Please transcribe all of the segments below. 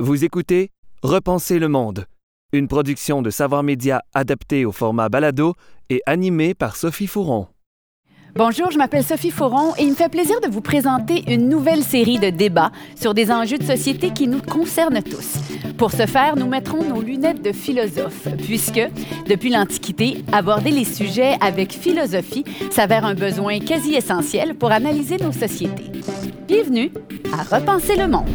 Vous écoutez Repenser le monde, une production de Savoir Média adaptée au format balado et animée par Sophie Fouron. Bonjour, je m'appelle Sophie Fauron et il me fait plaisir de vous présenter une nouvelle série de débats sur des enjeux de société qui nous concernent tous. Pour ce faire, nous mettrons nos lunettes de philosophe, puisque, depuis l'Antiquité, aborder les sujets avec philosophie s'avère un besoin quasi essentiel pour analyser nos sociétés. Bienvenue à Repenser le monde.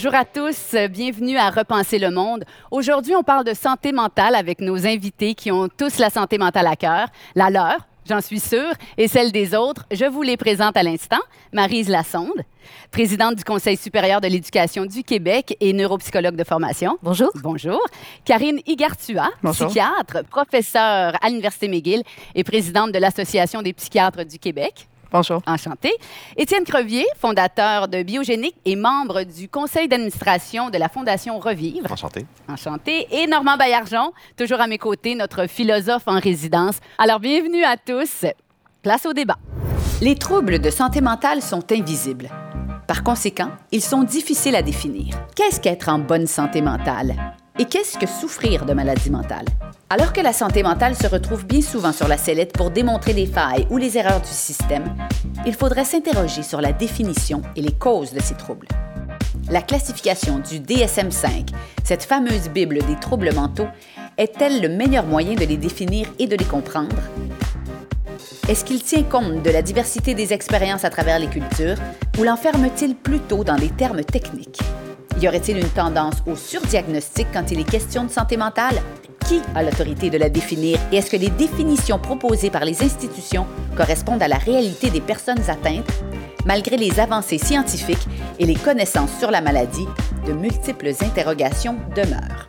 Bonjour à tous, bienvenue à Repenser le monde. Aujourd'hui, on parle de santé mentale avec nos invités qui ont tous la santé mentale à cœur, la leur, j'en suis sûre, et celle des autres. Je vous les présente à l'instant. Marise Lassonde, présidente du Conseil supérieur de l'éducation du Québec et neuropsychologue de formation. Bonjour. Bonjour. Karine Igartua, psychiatre, professeure à l'Université McGill et présidente de l'Association des psychiatres du Québec. Bonjour. Enchanté. Étienne Crevier, fondateur de Biogénique et membre du conseil d'administration de la Fondation Revivre. Enchanté. Enchanté. Et Normand Baillargeon, toujours à mes côtés, notre philosophe en résidence. Alors, bienvenue à tous. Place au débat. Les troubles de santé mentale sont invisibles. Par conséquent, ils sont difficiles à définir. Qu'est-ce qu'être en bonne santé mentale? Et qu'est-ce que souffrir de maladie mentale? Alors que la santé mentale se retrouve bien souvent sur la sellette pour démontrer les failles ou les erreurs du système, il faudrait s'interroger sur la définition et les causes de ces troubles. La classification du DSM-5, cette fameuse Bible des troubles mentaux, est-elle le meilleur moyen de les définir et de les comprendre? Est-ce qu'il tient compte de la diversité des expériences à travers les cultures ou l'enferme-t-il plutôt dans des termes techniques? Y aurait-il une tendance au surdiagnostic quand il est question de santé mentale? Qui a l'autorité de la définir? Et est-ce que les définitions proposées par les institutions correspondent à la réalité des personnes atteintes? Malgré les avancées scientifiques et les connaissances sur la maladie, de multiples interrogations demeurent.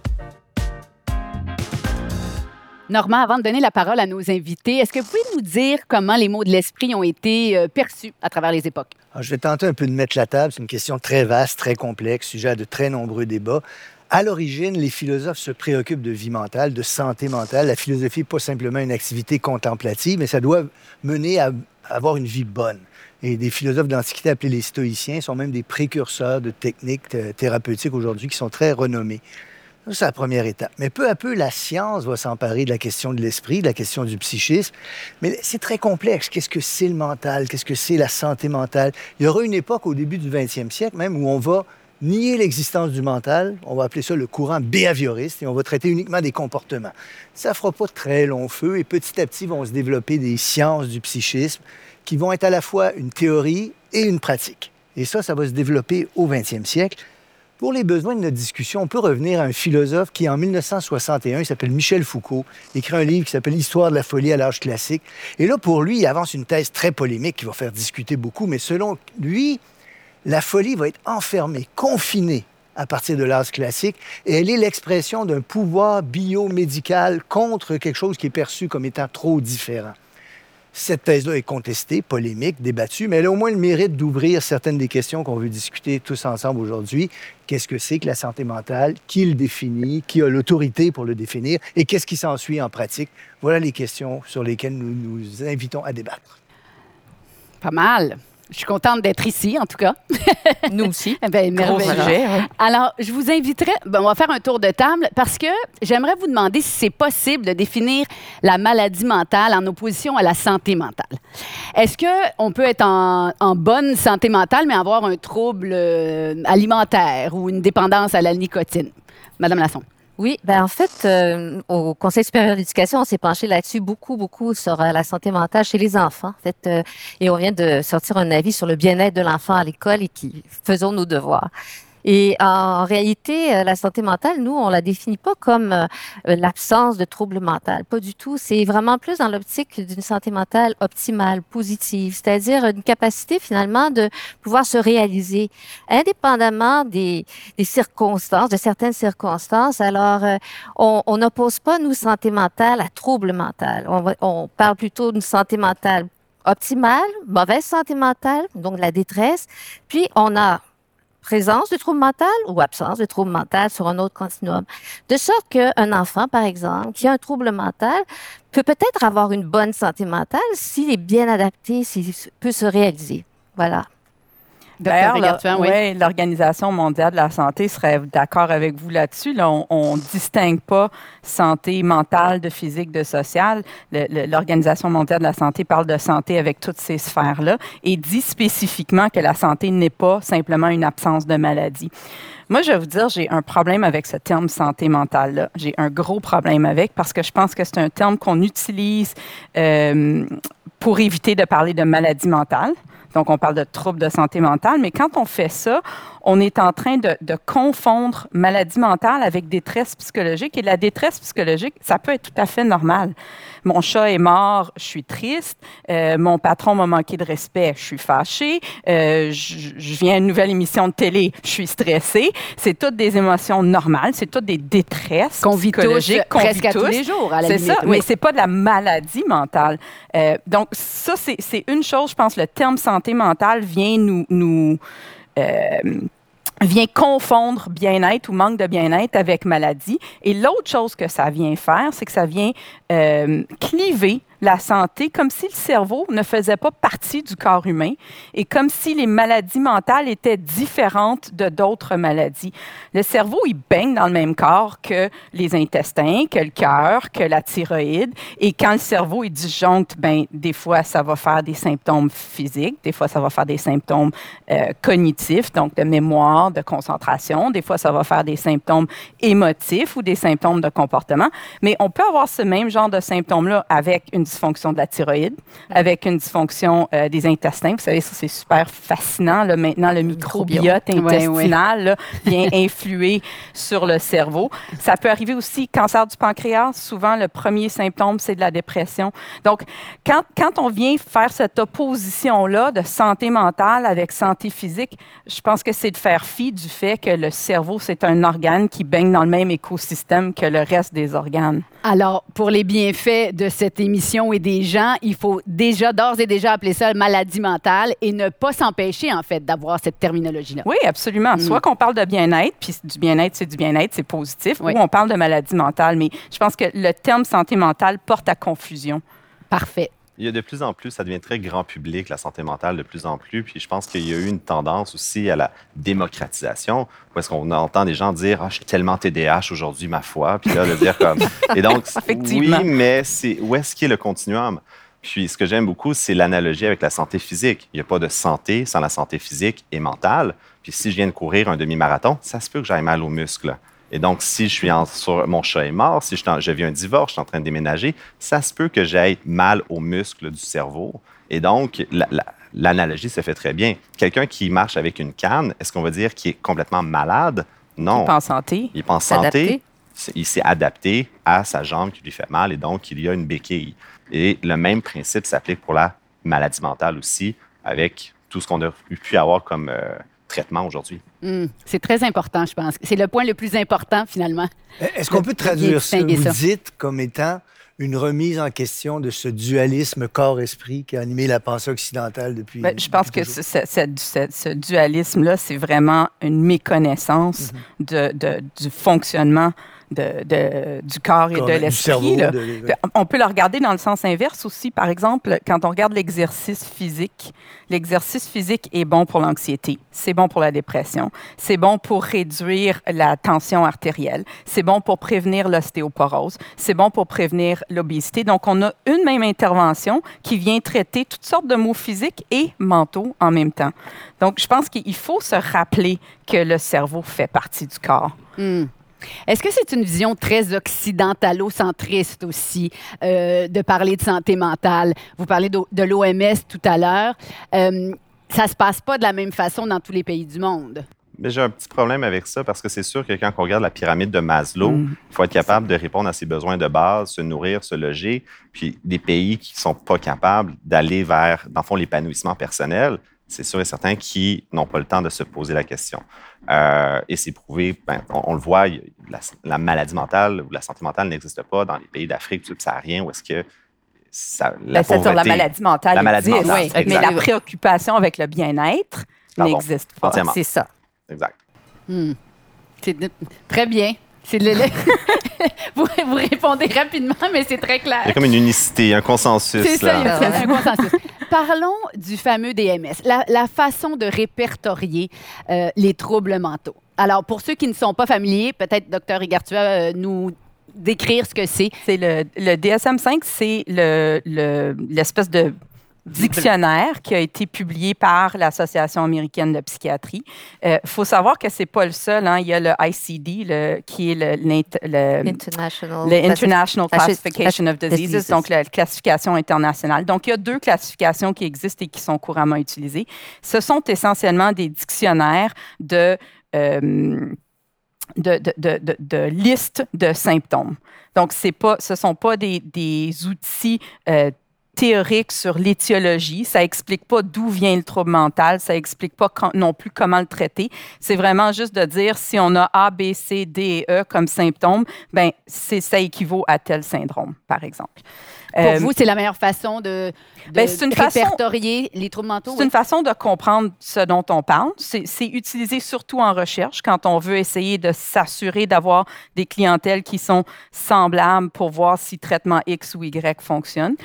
Normand, avant de donner la parole à nos invités, est-ce que vous pouvez nous dire comment les mots de l'esprit ont été euh, perçus à travers les époques? Alors, je vais tenter un peu de mettre la table. C'est une question très vaste, très complexe, sujet à de très nombreux débats. À l'origine, les philosophes se préoccupent de vie mentale, de santé mentale. La philosophie n'est pas simplement une activité contemplative, mais ça doit mener à avoir une vie bonne. Et des philosophes d'Antiquité appelés les stoïciens sont même des précurseurs de techniques euh, thérapeutiques aujourd'hui qui sont très renommés. C'est la première étape. Mais peu à peu, la science va s'emparer de la question de l'esprit, de la question du psychisme. Mais c'est très complexe. Qu'est-ce que c'est le mental? Qu'est-ce que c'est la santé mentale? Il y aura une époque au début du 20e siècle même où on va nier l'existence du mental. On va appeler ça le courant behavioriste et on va traiter uniquement des comportements. Ça fera pas très long feu et petit à petit vont se développer des sciences du psychisme qui vont être à la fois une théorie et une pratique. Et ça, ça va se développer au 20e siècle. Pour les besoins de notre discussion, on peut revenir à un philosophe qui, en 1961, il s'appelle Michel Foucault, écrit un livre qui s'appelle Histoire de la folie à l'âge classique. Et là, pour lui, il avance une thèse très polémique qui va faire discuter beaucoup, mais selon lui, la folie va être enfermée, confinée à partir de l'âge classique, et elle est l'expression d'un pouvoir biomédical contre quelque chose qui est perçu comme étant trop différent. Cette thèse-là est contestée, polémique, débattue, mais elle a au moins le mérite d'ouvrir certaines des questions qu'on veut discuter tous ensemble aujourd'hui. Qu'est-ce que c'est que la santé mentale? Qui le définit? Qui a l'autorité pour le définir? Et qu'est-ce qui s'ensuit en pratique? Voilà les questions sur lesquelles nous nous invitons à débattre. Pas mal. Je suis contente d'être ici, en tout cas. Nous aussi. ben, hein. Alors, je vous inviterai, ben, on va faire un tour de table parce que j'aimerais vous demander si c'est possible de définir la maladie mentale en opposition à la santé mentale. Est-ce qu'on peut être en, en bonne santé mentale, mais avoir un trouble euh, alimentaire ou une dépendance à la nicotine? Madame Lasson. Oui, ben en fait, euh, au Conseil supérieur d'éducation, on s'est penché là-dessus beaucoup, beaucoup sur euh, la santé mentale chez les enfants. En fait, euh, et on vient de sortir un avis sur le bien-être de l'enfant à l'école et qui faisons nos devoirs. Et en réalité, euh, la santé mentale, nous, on la définit pas comme euh, l'absence de troubles mentaux. Pas du tout. C'est vraiment plus dans l'optique d'une santé mentale optimale, positive, c'est-à-dire une capacité finalement de pouvoir se réaliser indépendamment des, circonstances, de certaines circonstances. Alors, euh, on n'oppose pas, nous, santé mentale à trouble mental. On, on parle plutôt d'une santé mentale optimale, mauvaise santé mentale, donc la détresse. Puis, on a présence de trouble mental ou absence de trouble mental sur un autre continuum. De sorte qu'un enfant, par exemple, qui a un trouble mental, peut peut-être avoir une bonne santé mentale s'il est bien adapté, s'il peut se réaliser. Voilà. D'ailleurs, oui. l'Organisation mondiale de la santé serait d'accord avec vous là-dessus. Là, on, ne distingue pas santé mentale de physique, de sociale. L'Organisation mondiale de la santé parle de santé avec toutes ces sphères-là et dit spécifiquement que la santé n'est pas simplement une absence de maladie. Moi, je vais vous dire, j'ai un problème avec ce terme santé mentale-là. J'ai un gros problème avec parce que je pense que c'est un terme qu'on utilise euh, pour éviter de parler de maladie mentale. Donc, on parle de troubles de santé mentale, mais quand on fait ça, on est en train de, confondre maladie mentale avec détresse psychologique. Et la détresse psychologique, ça peut être tout à fait normal. Mon chat est mort, je suis triste. Euh, mon patron m'a manqué de respect, je suis fâchée. Euh, je, viens à une nouvelle émission de télé, je suis stressée. C'est toutes des émotions normales, c'est toutes des détresses qu'on vit psychologiques qu'on presque vit tous. les jours. C'est ça, mais c'est pas de la maladie mentale. Euh, donc ça, c'est une chose. Je pense le terme santé mentale vient nous nous euh, vient confondre bien-être ou manque de bien-être avec maladie. Et l'autre chose que ça vient faire, c'est que ça vient euh, cliver la santé comme si le cerveau ne faisait pas partie du corps humain et comme si les maladies mentales étaient différentes de d'autres maladies. Le cerveau, il baigne dans le même corps que les intestins, que le cœur, que la thyroïde. Et quand le cerveau est disjoncte, ben, des fois, ça va faire des symptômes physiques, des fois, ça va faire des symptômes euh, cognitifs, donc de mémoire, de concentration. Des fois, ça va faire des symptômes émotifs ou des symptômes de comportement. Mais on peut avoir ce même genre de symptômes-là avec une dysfonction de la thyroïde, avec une dysfonction euh, des intestins. Vous savez, ça, c'est super fascinant. Là, maintenant, le microbiote intestinal vient influer sur le cerveau. Ça peut arriver aussi, cancer du pancréas. Souvent, le premier symptôme, c'est de la dépression. Donc, quand, quand on vient faire cette opposition-là de santé mentale avec santé physique, je pense que c'est de faire fi du fait que le cerveau, c'est un organe qui baigne dans le même écosystème que le reste des organes. Alors, pour les bienfaits de cette émission et des gens, il faut déjà, d'ores et déjà, appeler ça maladie mentale et ne pas s'empêcher, en fait, d'avoir cette terminologie-là. Oui, absolument. Mm. Soit qu'on parle de bien-être, puis du bien-être, c'est du bien-être, c'est positif, ou on parle de maladie mentale. Mais je pense que le terme santé mentale porte à confusion. Parfait il y a de plus en plus, ça devient très grand public, la santé mentale, de plus en plus. Puis je pense qu'il y a eu une tendance aussi à la démocratisation, où est-ce qu'on entend des gens dire Ah, je suis tellement TDAH aujourd'hui, ma foi. Puis là, de dire comme. Et donc, oui, mais c'est où est-ce qu'il est le continuum? Puis ce que j'aime beaucoup, c'est l'analogie avec la santé physique. Il n'y a pas de santé sans la santé physique et mentale. Puis si je viens de courir un demi-marathon, ça se peut que j'aille mal aux muscles. Et donc, si je suis en, sur, mon chat est mort, si je, je vis un divorce, je suis en train de déménager, ça se peut que j'aille mal aux muscles du cerveau. Et donc, l'analogie se fait très bien. Quelqu'un qui marche avec une canne, est-ce qu'on va dire qu'il est complètement malade? Non. Il pense santé. Il pense santé. Il s'est adapté à sa jambe qui lui fait mal et donc il y a une béquille. Et le même principe s'applique pour la maladie mentale aussi, avec tout ce qu'on a pu avoir comme euh, traitement aujourd'hui. Hmm. c'est très important, je pense. C'est le point le plus important, finalement. Est-ce qu'on peut traduire ce que vous dites comme étant une remise en question de ce dualisme corps-esprit qui a animé la pensée occidentale depuis. Ben, je pense que ce, ce, dualisme-là, c'est vraiment une méconnaissance mhm. de, de, du fonctionnement de, du corps et de l'esprit. On peut le regarder dans le sens inverse aussi. Par exemple, quand on regarde l'exercice physique, l'exercice physique est bon pour l'anxiété, c'est bon pour la dépression, c'est bon pour réduire la tension artérielle, c'est bon pour prévenir l'ostéoporose, c'est bon pour prévenir l'obésité. Donc, on a une même intervention qui vient traiter toutes sortes de maux physiques et mentaux en même temps. Donc, je pense qu'il faut se rappeler que le cerveau fait partie du corps. Hmm. Est-ce que c'est une vision très occidentalo-centriste aussi euh, de parler de santé mentale? Vous parlez de, l'OMS tout à l'heure. Euh, ça se passe pas de la même façon dans tous les pays du monde. Mais j'ai un petit problème avec ça parce que c'est sûr que quand on regarde la pyramide de Maslow, Mm. il faut être capable de répondre à ses besoins de base, se nourrir, se loger. Puis des pays qui ne sont pas capables d'aller vers, dans le fond, l'épanouissement personnel, c'est sûr et certain qu'ils n'ont pas le temps de se poser la question. Euh, et c'est prouvé, ben, on, on le voit, la, la maladie mentale ou la santé mentale n'existe pas dans les pays d'Afrique subsaharienne où est-ce que ça, la Ben, c'est sur la maladie mentale. La maladie existe, mentale, oui. Mais la préoccupation avec le bien-être n'existe pas. Entièrement. C'est ça. Exact. Hmm. C'est de- très bien. C'est vous, vous répondez rapidement, mais c'est très clair. Il y a comme une unicité, un consensus. C'est ça, il y là. a un consensus. Parlons du fameux DMS, la, façon de répertorier euh, les troubles mentaux. Alors, pour ceux qui ne sont pas familiers, peut-être, docteur Igartua, euh, nous décrire ce que c'est. C'est le, le DSM-5, c'est le- le- l'espèce de dictionnaire qui a été publié par l'Association américaine de psychiatrie. Il faut savoir que c'est pas le seul. hein. Il y a le ICD, le, qui est le, International. le International Classification of Diseases, donc la classification internationale. Donc, il y a deux classifications qui existent et qui sont couramment utilisées. Ce sont essentiellement des dictionnaires de, euh, de, de, de, listes de symptômes. Donc, pas, ce ne sont pas des, des outils euh, théoriques sur l'étiologie. Ça explique pas d'où vient le trouble mental. Ça explique pas quand- non plus comment le traiter. C'est vraiment juste de dire si on a A, B, C, D et E comme symptômes, ben c'est ça équivaut à tel syndrome, par exemple. Pour Euh, vous, c'est la meilleure façon de, de c'est une façon- répertorier les troubles mentaux? C'est une façon de comprendre ce dont on parle. C'est c'est utilisé surtout en recherche quand on veut essayer de s'assurer d'avoir des clientèles qui sont semblables pour voir si traitement X ou Y fonctionne.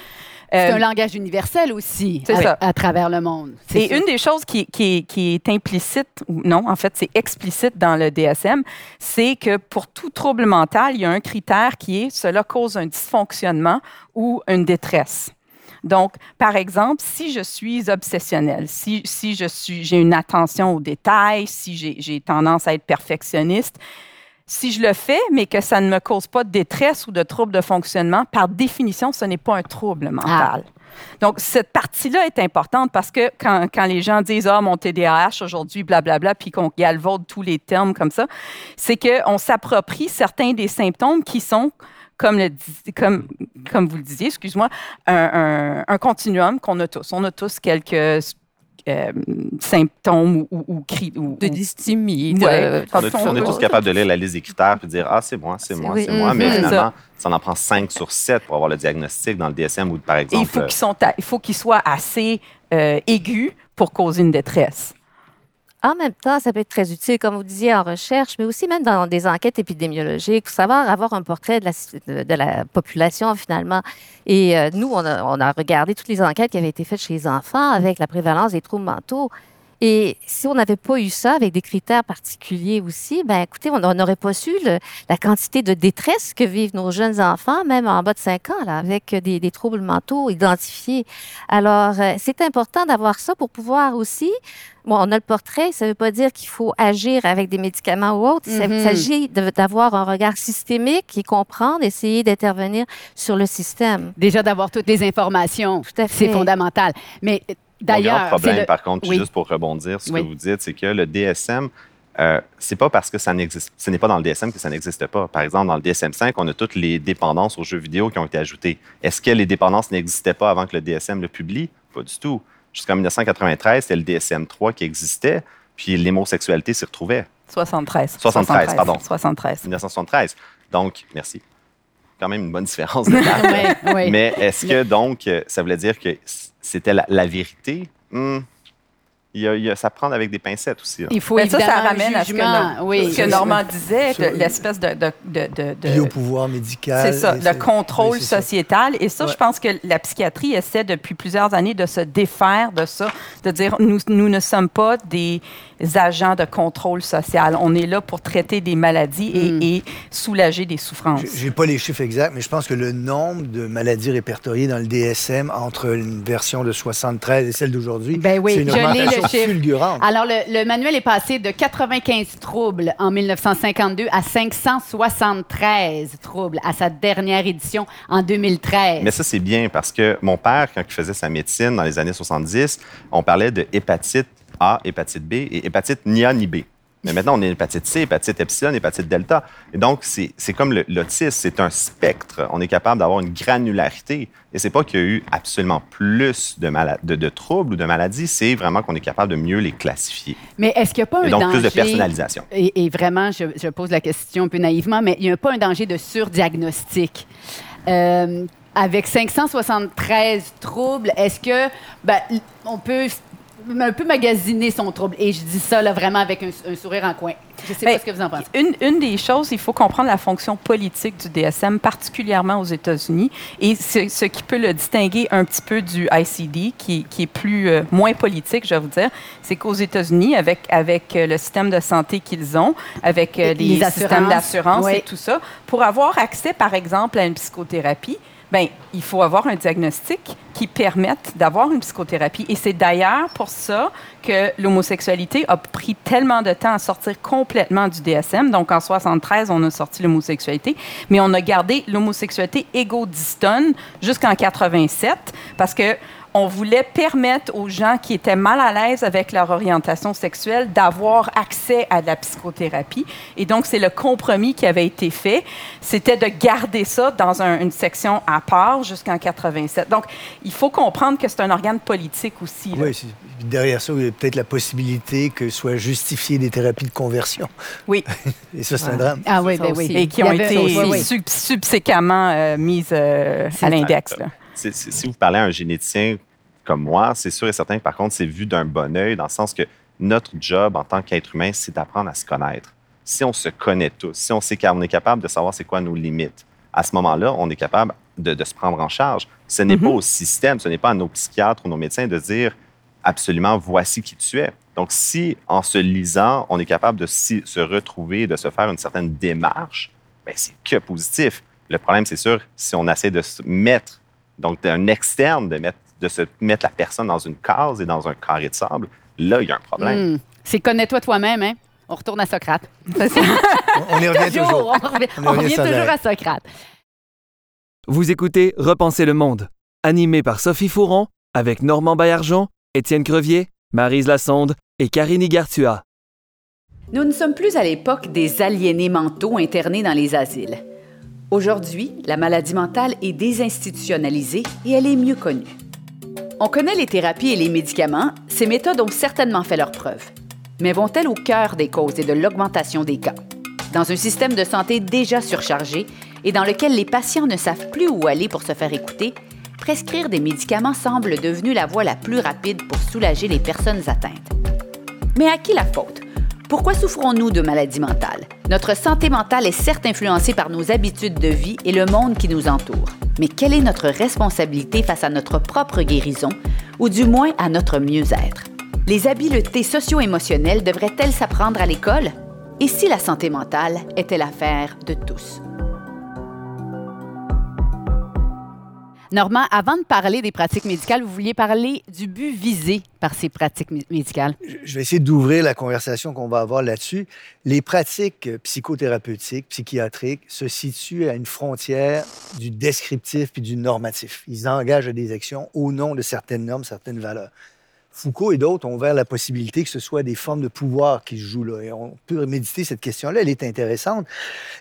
C'est Euh, un langage universel aussi à, ça. à travers le monde. C'est Et sûr. une des choses qui, qui est, qui est implicite, ou non, en fait, c'est explicite dans le DSM, c'est que pour tout trouble mental, il y a un critère qui est cela cause un dysfonctionnement ou une détresse. Donc, par exemple, si je suis obsessionnelle, si, si je suis, j'ai une attention aux détails, si j'ai tendance à être perfectionniste, si je le fais, mais que ça ne me cause pas de détresse ou de trouble de fonctionnement, par définition, ce n'est pas un trouble mental. Donc, cette partie-là est importante parce que quand, quand les gens disent Ah, mon TDAH aujourd'hui, blablabla, puis qu'on galvaude tous les termes comme ça, c'est qu'on s'approprie certains des symptômes qui sont, comme, le, dis- comme, comme vous le disiez, excuse-moi, un, un- un continuum qu'on a tous. On a tous quelques euh, symptômes ou, ou, ou cris. Ou, De ou- dysthymie. Ouais. de- On, est- on tous capables de lire la liste des critères et de dire Ah, c'est moi, c'est moi, oui. c'est moi. Mais Mhm. finalement, ça en prend 5 sur 7 pour avoir le diagnostic dans le DSM ou par Et exemple. il faut qu'ils sont à- il faut qu'ils soient assez euh, aigus pour causer une détresse. En même temps, ça peut être très utile, comme vous disiez, en recherche, mais aussi même dans des enquêtes épidémiologiques, pour savoir avoir un portrait de la, population finalement. Et euh, nous, on a regardé toutes les enquêtes qui avaient été faites chez les enfants avec la prévalence des troubles mentaux. Et si on n'avait pas eu ça avec des critères particuliers aussi, ben écoutez, on n'aurait pas su le- la quantité de détresse que vivent nos jeunes enfants, même en bas de 5 ans, là, avec des, des troubles mentaux identifiés. Alors, euh, c'est important d'avoir ça pour pouvoir aussi Bon, on a le portrait, ça ne veut pas dire qu'il faut agir avec des médicaments ou autres. Il Mhm. s'agit d'avoir un regard systémique et comprendre, essayer d'intervenir sur le système. Déjà d'avoir toutes les informations, c'est fondamental. Mais Mon grand d'ailleurs, c'est problème, le- par contre, Oui. juste pour rebondir sur ce Oui. que vous dites, c'est que le DSM, euh, c'est pas parce que ça n'existe, ce n'est pas dans le DSM que ça n'existe pas. Par exemple, dans le DSM-5, on a toutes les dépendances aux jeux vidéo qui ont été ajoutées. Est-ce que les dépendances n'existaient pas avant que le DSM le publie? Pas du tout. Jusqu'en 1993, c'était le DSM-3 qui existait, puis l'homosexualité s'y retrouvait. 73. 73, pardon. 73. 1973. Donc, merci. Quand même une bonne différence de date. Ouais, ouais. Mais est-ce que donc, ça voulait dire que c'était la, la vérité? Hmm. Il y a, il y a- ça prend avec des pincettes aussi. là. il faut Mais ça, ça ramène à ce que, jugement. Nor- oui. ce que Normand disait, l'espèce de, de, de, de- de- Biopouvoir médical. C'est ça, le contrôle oui, c'est ça. sociétal. Et ça, Ouais. je pense que la psychiatrie essaie depuis plusieurs années de se défaire de ça, de dire nous, nous ne sommes pas des agents de contrôle social. On est là pour traiter des maladies et, Mm. et soulager des souffrances. J'ai- J'ai pas les chiffres exacts, mais je pense que le nombre de maladies répertoriées dans le DSM entre une version de 73 et celle d'aujourd'hui, Ben oui, c'est une je augmentation fulgurante. Alors, le, le manuel est passé de 95 troubles en 1952 à 573 troubles à sa dernière édition en 2013. Mais ça, c'est bien parce que mon père, quand il faisait sa médecine dans les années 70, on parlait de hépatite A, hépatite B et hépatite ni A ni B. Mais maintenant, on est hépatite C, hépatite epsilon, hépatite delta. Et donc, c'est comme l'autisme, c'est un spectre. On est capable d'avoir une granularité. Et c'est pas qu'il y a eu absolument plus de, de, de troubles ou de maladies, c'est vraiment qu'on est capable de mieux les classifier. Mais est-ce qu'il n'y a pas un et donc, danger... plus de personnalisation. Et, vraiment, je, je, pose la question un peu naïvement, mais il n'y a pas un danger de surdiagnostic? Euh, avec 573 troubles, est-ce que ben, on peut un peu magasiner son trouble. Et je dis ça là, vraiment avec un, sourire en coin. Je ne sais pas ce que vous en pensez. Une, une, des choses, il faut comprendre la fonction politique du DSM, particulièrement aux États-Unis, et ce, ce, qui peut le distinguer un petit peu du ICD, qui, qui est plus euh, moins politique, je vais vous dire, c'est qu'aux États-Unis, avec, avec euh, le système de santé qu'ils ont, avec euh, les, systèmes d'assurance et tout ça, pour avoir accès, par exemple, à une psychothérapie, Bien, il faut avoir un diagnostic qui permette d'avoir une psychothérapie. Et c'est d'ailleurs pour ça que l'homosexualité a pris tellement de temps à sortir complètement du DSM. Donc, en 73, on a sorti l'homosexualité, mais on a gardé l'homosexualité égodistone jusqu'en 87 parce que on voulait permettre aux gens qui étaient mal à l'aise avec leur orientation sexuelle d'avoir accès à de la psychothérapie. Et donc, c'est le compromis qui avait été fait. C'était de garder ça dans une section à part jusqu'en 87. Donc, il faut comprendre que c'est un organe politique aussi. Oui, derrière ça, il y a peut-être la possibilité que soient justifiées des thérapies de conversion. Oui. Et ça, c'est un drame. Ah oui, ben oui. Et qui ont été subséquemment euh, mises euh, à l'index si vous parlez à un généticien comme moi, c'est sûr et certain que par contre, c'est vu d'un bon oeil, dans le sens que notre job en tant qu'être humain, c'est d'apprendre à se connaître. Si on se connaît tous, si on, sait qu'on est capable de savoir c'est quoi nos limites, à ce moment-là, on est capable de, se prendre en charge. Ce n'est pas mm-hmm. au système, ce n'est pas à nos psychiatres ou nos médecins de dire absolument voici qui tu es. Donc, si en se lisant, on est capable de se retrouver, de se faire une certaine démarche, ben, c'est que positif. Le problème, c'est sûr, si on essaie de se mettre donc, un externe de, mettre, de se mettre la personne dans une case et dans un carré de sable, là, il y a un problème. Hmm. C'est connais-toi toi-même, hein? On retourne à Socrate. on, y revient toujours. On revient, toujours à Socrate. Vous écoutez Repenser le monde, animé par Sophie Fouron, avec Normand Baillargeon, Étienne Crevier, Marise Lassonde et Karine Gartua. Nous ne sommes plus à l'époque des aliénés mentaux internés dans les asiles. Aujourd'hui, la maladie mentale est désinstitutionnalisée et elle est mieux connue. On connaît les thérapies et les médicaments, ces méthodes ont certainement fait leur preuve. Mais vont-elles au cœur des causes et de l'augmentation des cas? Dans un système de santé déjà surchargé et dans lequel les patients ne savent plus où aller pour se faire écouter, prescrire des médicaments semble devenu la voie la plus rapide pour soulager les personnes atteintes. Mais à qui la faute? Pourquoi souffrons-nous de maladies mentales? Notre santé mentale est certes influencée par nos habitudes de vie et le monde qui nous entoure. Mais quelle est notre responsabilité face à notre propre guérison, ou du moins à notre mieux-être? Les habiletés socio-émotionnelles devraient-elles s'apprendre à l'école? Et si la santé mentale était l'affaire de tous? Normand, avant de parler des pratiques médicales, vous vouliez parler du but visé par ces pratiques médicales. Je vais essayer d'ouvrir la conversation qu'on va avoir là-dessus. Les pratiques psychothérapeutiques, psychiatriques se situent à une frontière du descriptif et du normatif. Ils engagent des actions au nom de certaines normes, certaines valeurs. Foucault et d'autres ont ouvert la possibilité que ce soit des formes de pouvoir qui se jouent là. Et on peut méditer cette question-là, elle est intéressante.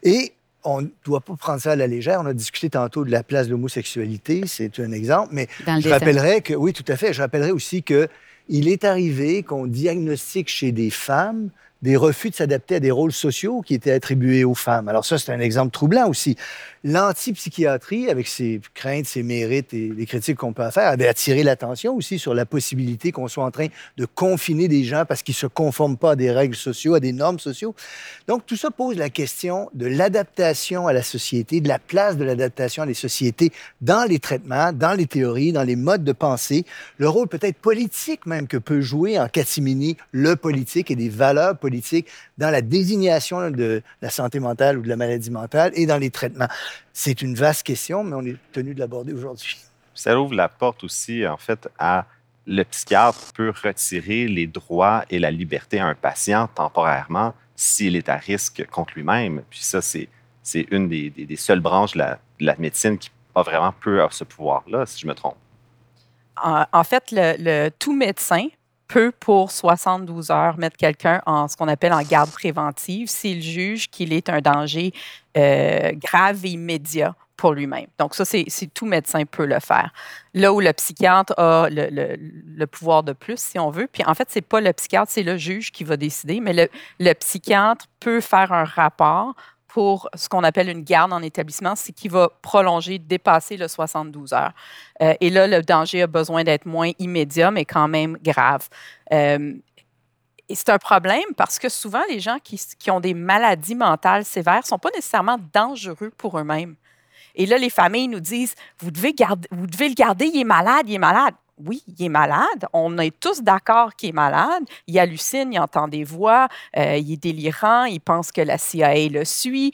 Et on ne doit pas prendre ça à la légère. On a discuté tantôt de la place de l'homosexualité, c'est un exemple, mais je rappellerai que, oui, tout à fait, je rappellerai aussi que il est arrivé qu'on diagnostique chez des femmes des refus de s'adapter à des rôles sociaux qui étaient attribués aux femmes. Alors ça, c'est un exemple troublant aussi. L'antipsychiatrie, avec ses craintes, ses mérites et les critiques qu'on peut faire, avait attiré l'attention aussi sur la possibilité qu'on soit en train de confiner des gens parce qu'ils ne se conforment pas à des règles sociales, à des normes sociales. Donc tout ça pose la question de l'adaptation à la société, de la place de l'adaptation à les sociétés dans les traitements, dans les théories, dans les modes de pensée, le rôle peut-être politique même que peut jouer en catimini le politique et des valeurs politiques dans la désignation de la santé mentale ou de la maladie mentale et dans les traitements. C'est une vaste question, mais on est tenu de l'aborder aujourd'hui. Ça ouvre la porte aussi, en fait, à le psychiatre peut retirer les droits et la liberté à un patient temporairement s'il est à risque contre lui-même. Puis ça, c'est, c'est une des, des, seules branches de la, de la, médecine qui a vraiment peu ce pouvoir-là, si je me trompe. En, fait, le, le, tout médecin peut, pour 72 heures, mettre quelqu'un en ce qu'on appelle en garde préventive s'il juge qu'il est un danger euh, grave et immédiat pour lui-même. Donc, ça, c'est tout médecin peut le faire. Là où le psychiatre a le, pouvoir de plus, si on veut. Puis, en fait, c'est pas le psychiatre, c'est le juge qui va décider, mais le psychiatre peut faire un rapport pour ce qu'on appelle une garde en établissement, c'est qui va prolonger, dépasser le 72 heures. Euh, et là, le danger a besoin d'être moins immédiat, mais quand même grave. Euh, et c'est un problème parce que souvent, les gens qui, ont des maladies mentales sévères ne sont pas nécessairement dangereux pour eux-mêmes. Et là, les familles nous disent, vous devez, garder, vous devez le garder, il est malade, il est malade oui, il est malade. On est tous d'accord qu'il est malade. Il hallucine, il entend des voix, euh, il est délirant, il pense que la CIA le suit,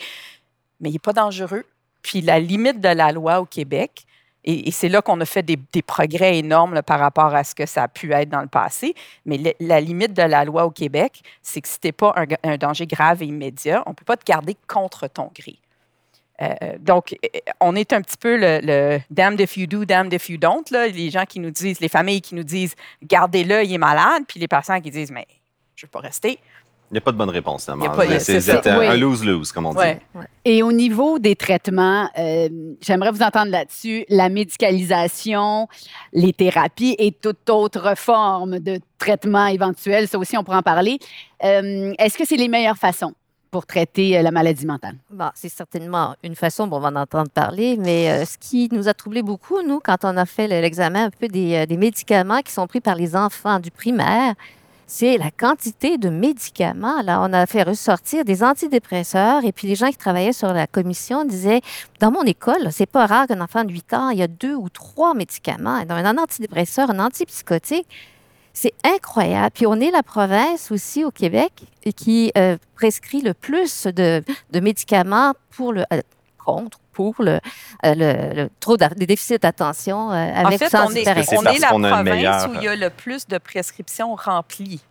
mais il n'est pas dangereux. Puis la limite de la loi au Québec, et, c'est là qu'on a fait des, progrès énormes par rapport à ce que ça a pu être dans le passé, mais la limite de la loi au Québec, c'est que si tu n'es pas un, un, danger grave et immédiat, on ne peut pas te garder contre ton gré. Euh, donc, on est un petit peu le, le, damned if you do, damned if you don't. Là. Les gens qui nous disent, les familles qui nous disent, gardez-le, il est malade, puis les patients qui disent, mais je ne veux pas rester. Il n'y a pas de bonne réponse, C'est un lose-lose, comme on dit. Et au niveau des traitements, euh, j'aimerais vous entendre là-dessus. La médicalisation, les thérapies et toute autre forme de traitement éventuel, ça aussi, on pourra en parler. Euh, est-ce que c'est les meilleures façons? Pour traiter euh, la maladie mentale? Bon, c'est certainement une façon, bon, on va en entendre parler, mais euh, ce qui nous a troublé beaucoup, nous, quand on a fait l'examen un peu des, euh, des, médicaments qui sont pris par les enfants du primaire, c'est la quantité de médicaments. Là, on a fait ressortir des antidépresseurs et puis les gens qui travaillaient sur la commission disaient, dans mon école, c'est pas rare qu'un enfant de 8 ans, il y a deux ou trois médicaments, un antidépresseur, un antipsychotique. C'est incroyable. Puis on est la province aussi au Québec qui euh, prescrit le plus de, médicaments pour le euh, contre pour le, euh, le, trop des déficits d'attention avec en fait, on est, on est la province où il y a le plus de prescriptions remplies.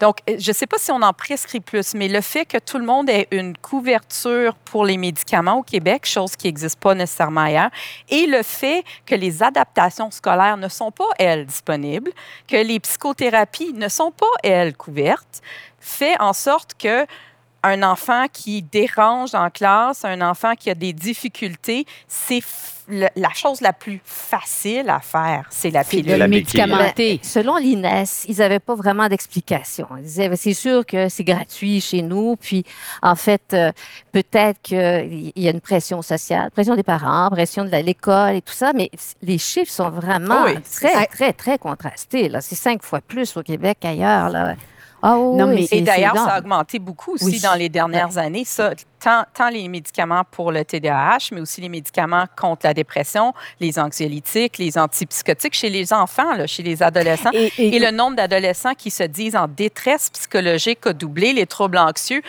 Donc, euh, je ne sais pas si on en prescrit plus, mais le fait que tout le monde ait une couverture pour les médicaments au Québec, chose qui n'existe pas nécessairement ailleurs, et le fait que les adaptations scolaires ne sont pas, elles, disponibles, que les psychothérapies ne sont pas, elles, couvertes, fait en sorte que un enfant qui dérange en classe, un enfant qui a des difficultés, c'est la chose la plus facile à faire, c'est la pilule médicamentée. Selon l'INES, ils n'avaient pas vraiment d'explication. Ils disaient, c'est sûr que c'est gratuit chez nous, puis en fait, euh, peut-être qu'il y a une pression sociale, pression des parents, pression de l'école et tout ça, mais les chiffres sont vraiment très, très, très contrastés. C'est cinq fois plus au Québec qu'ailleurs. Ah et d'ailleurs, ça a augmenté beaucoup aussi dans les dernières années. Ça, tant, tant, les médicaments pour le TDAH, mais aussi les médicaments contre la dépression, les anxiolytiques, les antipsychotiques chez les enfants, là, chez les adolescents. Et, le nombre d'adolescents qui se disent en détresse psychologique a doublé, les troubles anxieux.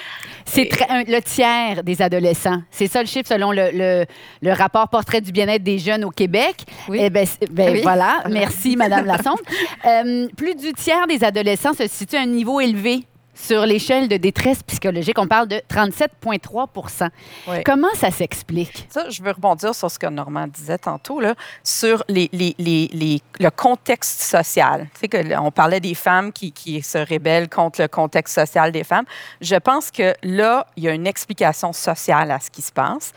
C'est le tiers des adolescents. C'est ça le chiffre selon le, le, le rapport portrait du bien-être des jeunes au Québec. Oui. Eh ben, ben voilà. Merci, Madame Lassonde. Euh, plus du tiers des adolescents se situent à un niveau élevé sur l'échelle de détresse psychologique, on parle de 37,3% Comment ça s'explique? Ça, je veux rebondir sur ce que Normand disait tantôt, là, sur les, les, les, le contexte social. Tu sais, que, on parlait des femmes qui, qui se rébellent contre le contexte social des femmes. Je pense que là, il y a une explication sociale à ce qui se passe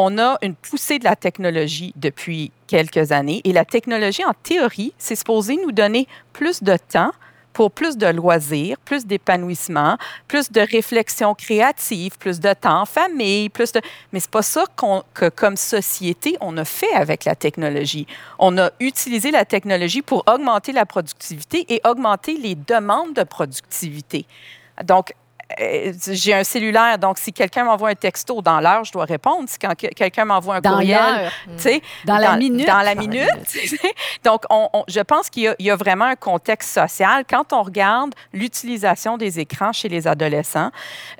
on a une poussée de la technologie depuis quelques années et la technologie, en théorie, c'est supposé nous donner plus de temps pour plus de loisirs, plus d'épanouissement, plus de réflexion créative, plus de temps en famille, plus de... Mais c'est pas ça que, comme société, on a fait avec la technologie. On a utilisé la technologie pour augmenter la productivité et augmenter les demandes de productivité. Donc, j'ai un cellulaire, donc si quelqu'un m'envoie un texto dans l'heure, je dois répondre. Si quelqu'un m'envoie un courriel, tu sais, dans, la minute. Dans la minute. donc, on, je pense qu'il y, a vraiment un contexte social. Quand on regarde l'utilisation des écrans chez les adolescents,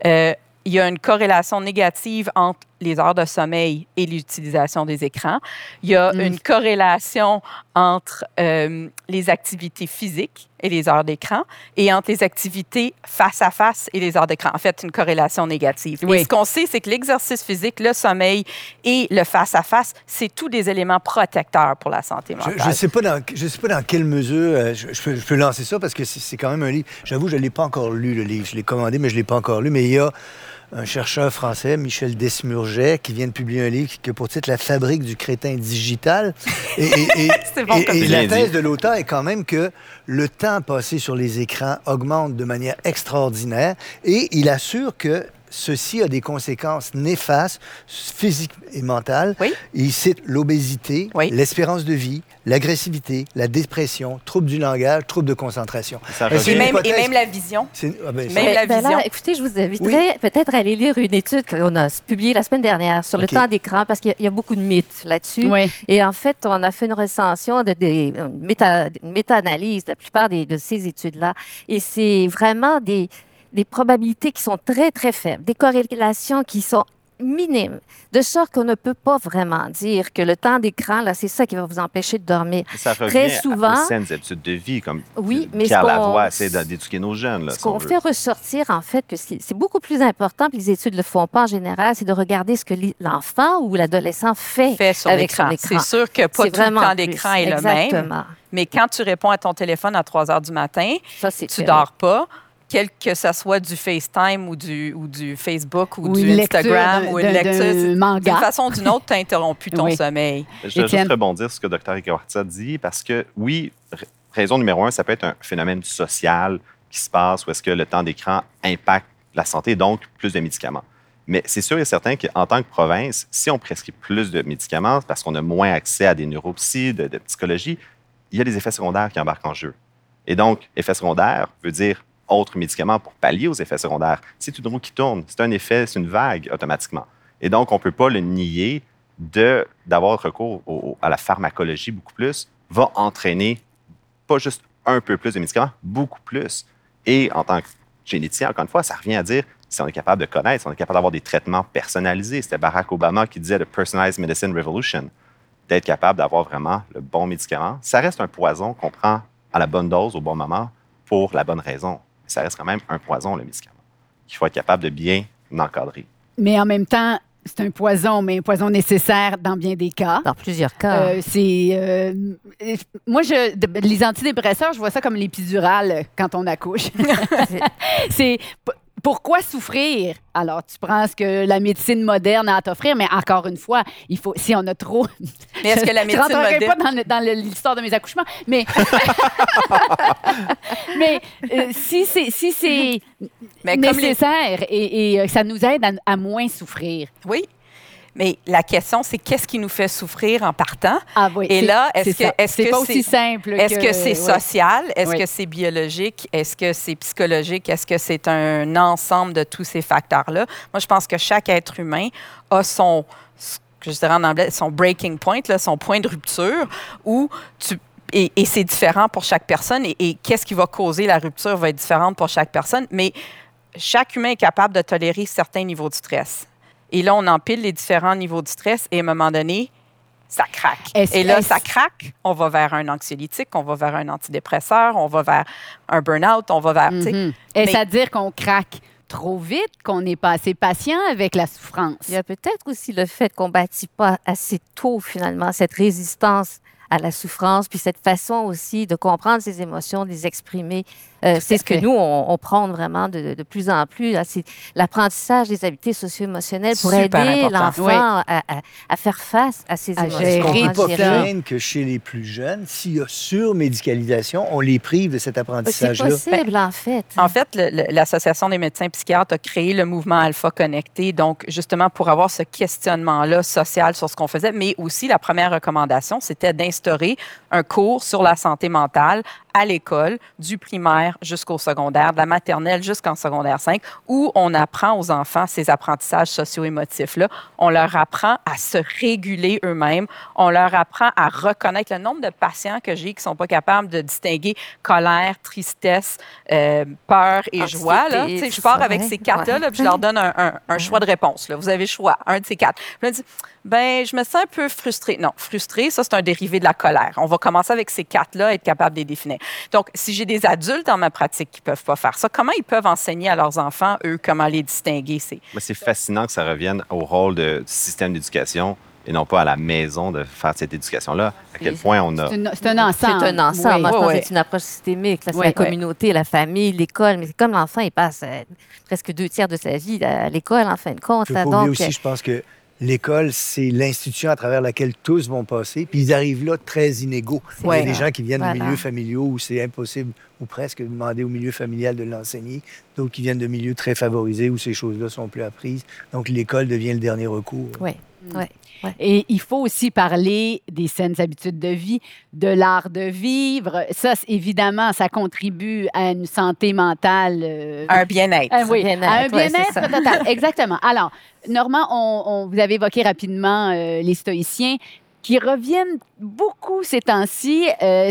euh, il y a une corrélation négative entre les heures de sommeil et l'utilisation des écrans. Il y a Mm. une corrélation entre euh, les activités physiques et les heures d'écran et entre les activités face à face et les heures d'écran. En fait, une corrélation négative. Oui. Et ce qu'on sait, c'est que l'exercice physique, le sommeil et le face à face, c'est tous des éléments protecteurs pour la santé mentale. Je ne sais, pas dans- je sais pas dans quelle mesure euh, je, je peux, je peux lancer ça parce que c'est quand même un livre. J'avoue, je ne l'ai pas encore lu, le livre. Je l'ai commandé, mais je ne l'ai pas encore lu. Mais il y a un chercheur français, Michel Desmurget, qui vient de publier un livre qui a pour titre La fabrique du crétin digital. Et, et- et- C'est bon et- comme et titre. la thèse dit. de l'auteur est quand même que le temps passé sur les écrans augmente de manière extraordinaire et il assure que ceci a des conséquences néfastes physiques et mentales. Oui. Il cite l'obésité, Oui. l'espérance de vie, l'agressivité, la dépression, troubles du langage, troubles de concentration. Ça Et même, et hypothèse- même la vision. C'est- ah ben, Même ça- la Ben là, écoutez, je vous inviterais peut-être à aller lire une étude qu'on a publiée la semaine dernière sur le temps d'écran, parce qu'il y a- il y, a beaucoup de mythes là-dessus. Oui. Et en fait, on a fait une recension de des une méta, une méta-analyse de la plupart des- de ces études-là. Et c'est vraiment des, des probabilités qui sont très, très faibles, des corrélations qui sont minimes, de sorte qu'on ne peut pas vraiment dire que le temps d'écran, là, c'est ça qui va vous empêcher de dormir. Ça revient Très à- souvent- aux saines habitudes de vie, comme Oui, mais Pierre Lavoie essaie d'éduquer nos jeunes. Là, Ce si qu'on fait ressortir, en fait, que c'est c'est beaucoup plus important, puis les études ne le font pas en général, c'est de regarder ce que l'enfant ou l'adolescent fait. fait sur avec son l'écran. écran. C'est sûr que pas C'est tout le vraiment temps plus. d'écran est le même. Exactement. Mais quand tu réponds à ton téléphone à 3 heures du matin, Ça, c'est tu terrible. dors pas, quel que ce soit du FaceTime ou du, ou du Facebook ou, Ou du Instagram ou une lecture. D'une façon ou d'une autre, tu as interrompu ton Oui. sommeil. Je vais juste rebondir sur ce que Dr. Ikawartza dit, parce que oui, raison numéro un, ça peut être un phénomène social qui se passe où est-ce que le temps d'écran impacte la santé, donc plus de médicaments. Mais c'est sûr et certain qu'en tant que province, si on prescrit plus de médicaments, parce qu'on a moins accès à des neuropsies, de, de psychologie, il y a des effets secondaires qui embarquent en jeu. Et donc, effet secondaire veut dire autres médicaments pour pallier aux effets secondaires. C'est une roue qui tourne. C'est un effet, c'est une vague automatiquement. Et donc, on ne peut pas le nier d'avoir recours à la pharmacologie beaucoup plus, va entraîner pas juste un peu plus de médicaments, beaucoup plus. Et en tant que généticien, encore une fois, ça revient à dire si on est capable de connaître, si on est capable d'avoir des traitements personnalisés. C'était Barack Obama qui disait le Personalized Medicine Revolution, d'être capable d'avoir vraiment le bon médicament. Ça reste un poison qu'on prend à la bonne dose, au bon moment, pour la bonne raison. Mais ça reste quand même un poison, le médicament, qu'il faut être capable de bien encadrer. Mais en même temps, c'est un poison, mais un poison nécessaire dans bien des cas. Dans plusieurs cas. Euh, c'est euh, moi je de- les antidépresseurs je vois ça comme l'épidurale quand on accouche c'est pourquoi souffrir? Alors tu prends ce que la médecine moderne a à t'offrir mais encore une fois il faut si on a trop Mais est-ce que la je médecine rentrerai moderne... pas dans, le- dans le- l'histoire de mes accouchements mais mais euh, si c'est si comme les- nécessaire et, et, euh, ça nous aide à, à moins souffrir Oui. Mais la question, c'est qu'est-ce qui nous fait souffrir en partant? ah oui Et là, est-ce que- c'est que pas aussi simple Est-ce que c'est social? Est-ce Oui. que c'est biologique? Est-ce que c'est psychologique? Est-ce que c'est un ensemble de tous ces facteurs-là? Moi, je pense que chaque être humain a son, ce je dirais en anglais, son breaking point, là, son point de rupture, où tu et, et c'est différent pour chaque personne. Et, et qu'est-ce qui va causer la rupture va être différente pour chaque personne. Mais chaque humain est capable de tolérer certains niveaux de stress. Et là, on empile les différents niveaux de stress et à un moment donné, ça craque. Est-ce- et là, est-ce- ça craque. On va vers un anxiolytique, on va vers un antidépresseur, on va vers un burn-out, on va vers. sais. Mhm. Est-ce Mais- à dire qu'on craque trop vite, qu'on n'est pas assez patient avec la souffrance? Il y a peut-être aussi le fait qu'on bâtit pas assez tôt, finalement, cette résistance à la souffrance, puis cette façon aussi de comprendre ses émotions, de les exprimer. Euh, c'est ce que nous, on, on prône vraiment de, de plus en plus. là. C'est l'apprentendage des habiletés socio-émotionnelles pour Super aider l'enfant Oui. à, à- à faire face à ses À émotions. gérer Est-ce qu'on Gérer ne peut que chez les plus jeunes, s'il y a surmédicalisation, on les prive de cet C'est apprentissage-là? possible, en fait. En fait, l'Association des médecins psychiatres a créé le mouvement Alpha Connecté, donc justement pour avoir ce questionnement-là social sur ce qu'on faisait, mais aussi la première recommandation, c'était d'instaurer un cours sur la santé mentale à l'école, du primaire primaire jusqu'au secondaire, de la maternelle jusqu'en secondaire 5, où on apprend aux enfants ces apprentissages socio-émotifs-là. On leur apprend à se réguler eux-mêmes. On leur apprend à reconnaître le nombre de patients que j'ai qui sont pas capables de distinguer colère, tristesse, euh, peur et joie. Là. Sais, je pars avec ces quatre-là, Ouais. puis je leur donne un, un- un choix de réponse. Là. Vous avez le choix, un de ces quatre. Puis dis, ben, je me sens un peu frustrée. Non, frustrée, ça, c'est un dérivé de la colère. On va commencer avec ces quatre-là, être capable de les définir. Donc, si j'ai des adultes dans ma pratique qui peuvent pas faire ça, comment ils peuvent enseigner à leurs enfants, eux, comment les distinguer? C'est Mais c'est fascinant que ça revienne au rôle de- du système d'éducation et non pas à la maison de faire cette éducation-là. À quel point on a C'est une- c'est un ensemble. C'est un ensemble. Oui. Moi, je Ouais, pense ouais. que c'est une approche systémique. là. C'est la communauté, la famille, l'école. Mais c'est comme l'enfant, il passe euh, presque deux tiers de sa vie à l'école, en fin de compte. Là. Donc, euh, aussi, je pense que l'école, c'est l'institution à travers laquelle tous vont passer. Puis ils arrivent là très inégaux. Il y Ouais. a des gens qui viennent Voilà. de milieux familiaux où c'est impossible ou presque de demander au milieu familial de l'enseigner. D'autres qui viennent de milieux très favorisés où ces choses-là sont plus apprises. Donc l'école devient le dernier recours. ouais, ouais. Et il faut aussi parler des saines habitudes de vie, de l'art de vivre. Ça, évidemment, ça contribue à une santé mentale. euh, un bien-être. Ah oui, à un bien-être total. Exactement. Alors, Normand, on, on- vous avez évoqué rapidement euh, les stoïciens qui reviennent beaucoup ces temps-ci. Euh,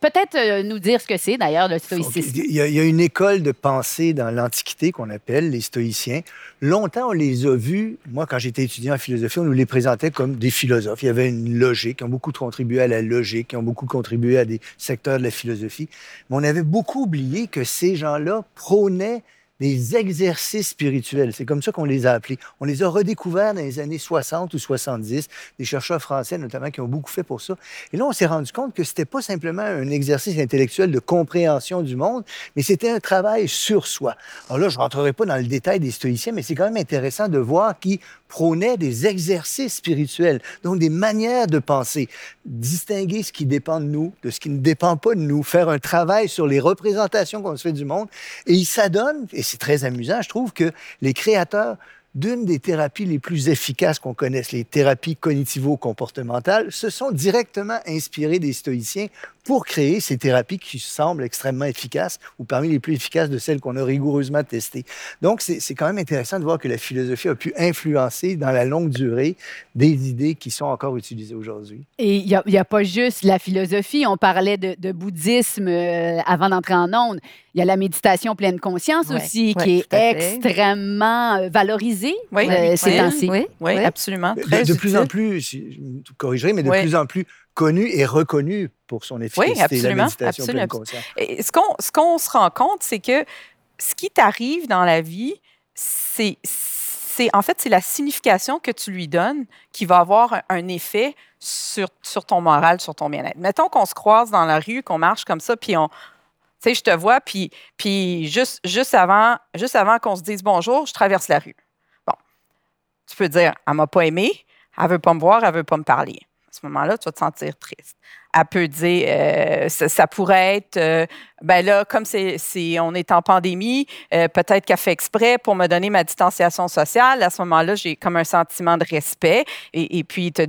Peut-être euh, nous dire ce que c'est d'ailleurs le stoïcisme. Il y, a, il y a une école de pensée dans l'Antiquité qu'on appelle les stoïciens. Longtemps, on les a vus. Moi, quand j'étais étudiant en philosophie, on nous les présentait comme des philosophes. Il y avait une logique, ils ont beaucoup contribué à la logique, ils ont beaucoup contribué à des secteurs de la philosophie. Mais on avait beaucoup oublié que ces gens-là prônaient des exercices spirituels. C'est comme ça qu'on les a appelés. On les a redécouverts dans les années 60 ou 70, des chercheurs français notamment qui ont beaucoup fait pour ça. Et là, on s'est rendu compte que c'était pas simplement un exercice intellectuel de compréhension du monde, mais c'était un travail sur soi. Alors là, je rentrerai pas dans le détail des stoïciens, mais c'est quand même intéressant de voir qu'ils prônaient des exercices spirituels, donc des manières de penser, distinguer ce qui dépend de nous de ce qui ne dépend pas de nous, faire un travail sur les représentations qu'on se fait du monde. Et ils s'adonnent, c'est très amusant, je trouve, que les créateurs d'une des thérapies les plus efficaces qu'on connaisse, les thérapies cognitivo-comportementales, se sont directement inspirés des stoïciens pour créer ces thérapies qui semblent extrêmement efficaces ou parmi les plus efficaces de celles qu'on a rigoureusement testées. Donc, c'est quand même intéressant de voir que la philosophie a pu influencer dans la longue durée des idées qui sont encore utilisées aujourd'hui. Et il n'y a, pas juste la philosophie. On parlait de, de bouddhisme euh, avant d'entrer en onde. Il y a la méditation pleine conscience Ouais, aussi, ouais, qui est extrêmement euh, valorisée Oui, euh, ces temps-ci. Oui, Oui, oui. absolument. De, Très de plus en plus, si- je me corrigerai, mais de Oui. plus en plus connu et reconnu pour son efficacité, la absolument, méditation pleine absolument. Et ce qu'on ce qu'on se rend compte, c'est que ce qui t'arrive dans la vie, c'est c'est en fait c'est la signification que tu lui donnes qui va avoir un, un effet sur, sur ton moral, sur ton bien-être. Mettons qu'on se croise dans la rue, qu'on marche comme ça, puis on tu sais, je te vois, puis, puis juste, juste avant, juste avant qu'on se dise bonjour, je traverse la rue. Bon, tu peux dire, elle m'a pas aimé, elle veut pas me voir, elle veut pas me parler. À ce moment-là, tu vas te sentir triste. Elle peut dire, euh, ça, pourrait être, euh, ben là, comme c'est, on est en pandémie, euh, peut-être qu'elle fait exprès pour me donner ma distanciation sociale. À ce moment-là, j'ai comme un sentiment de respect et, puis de-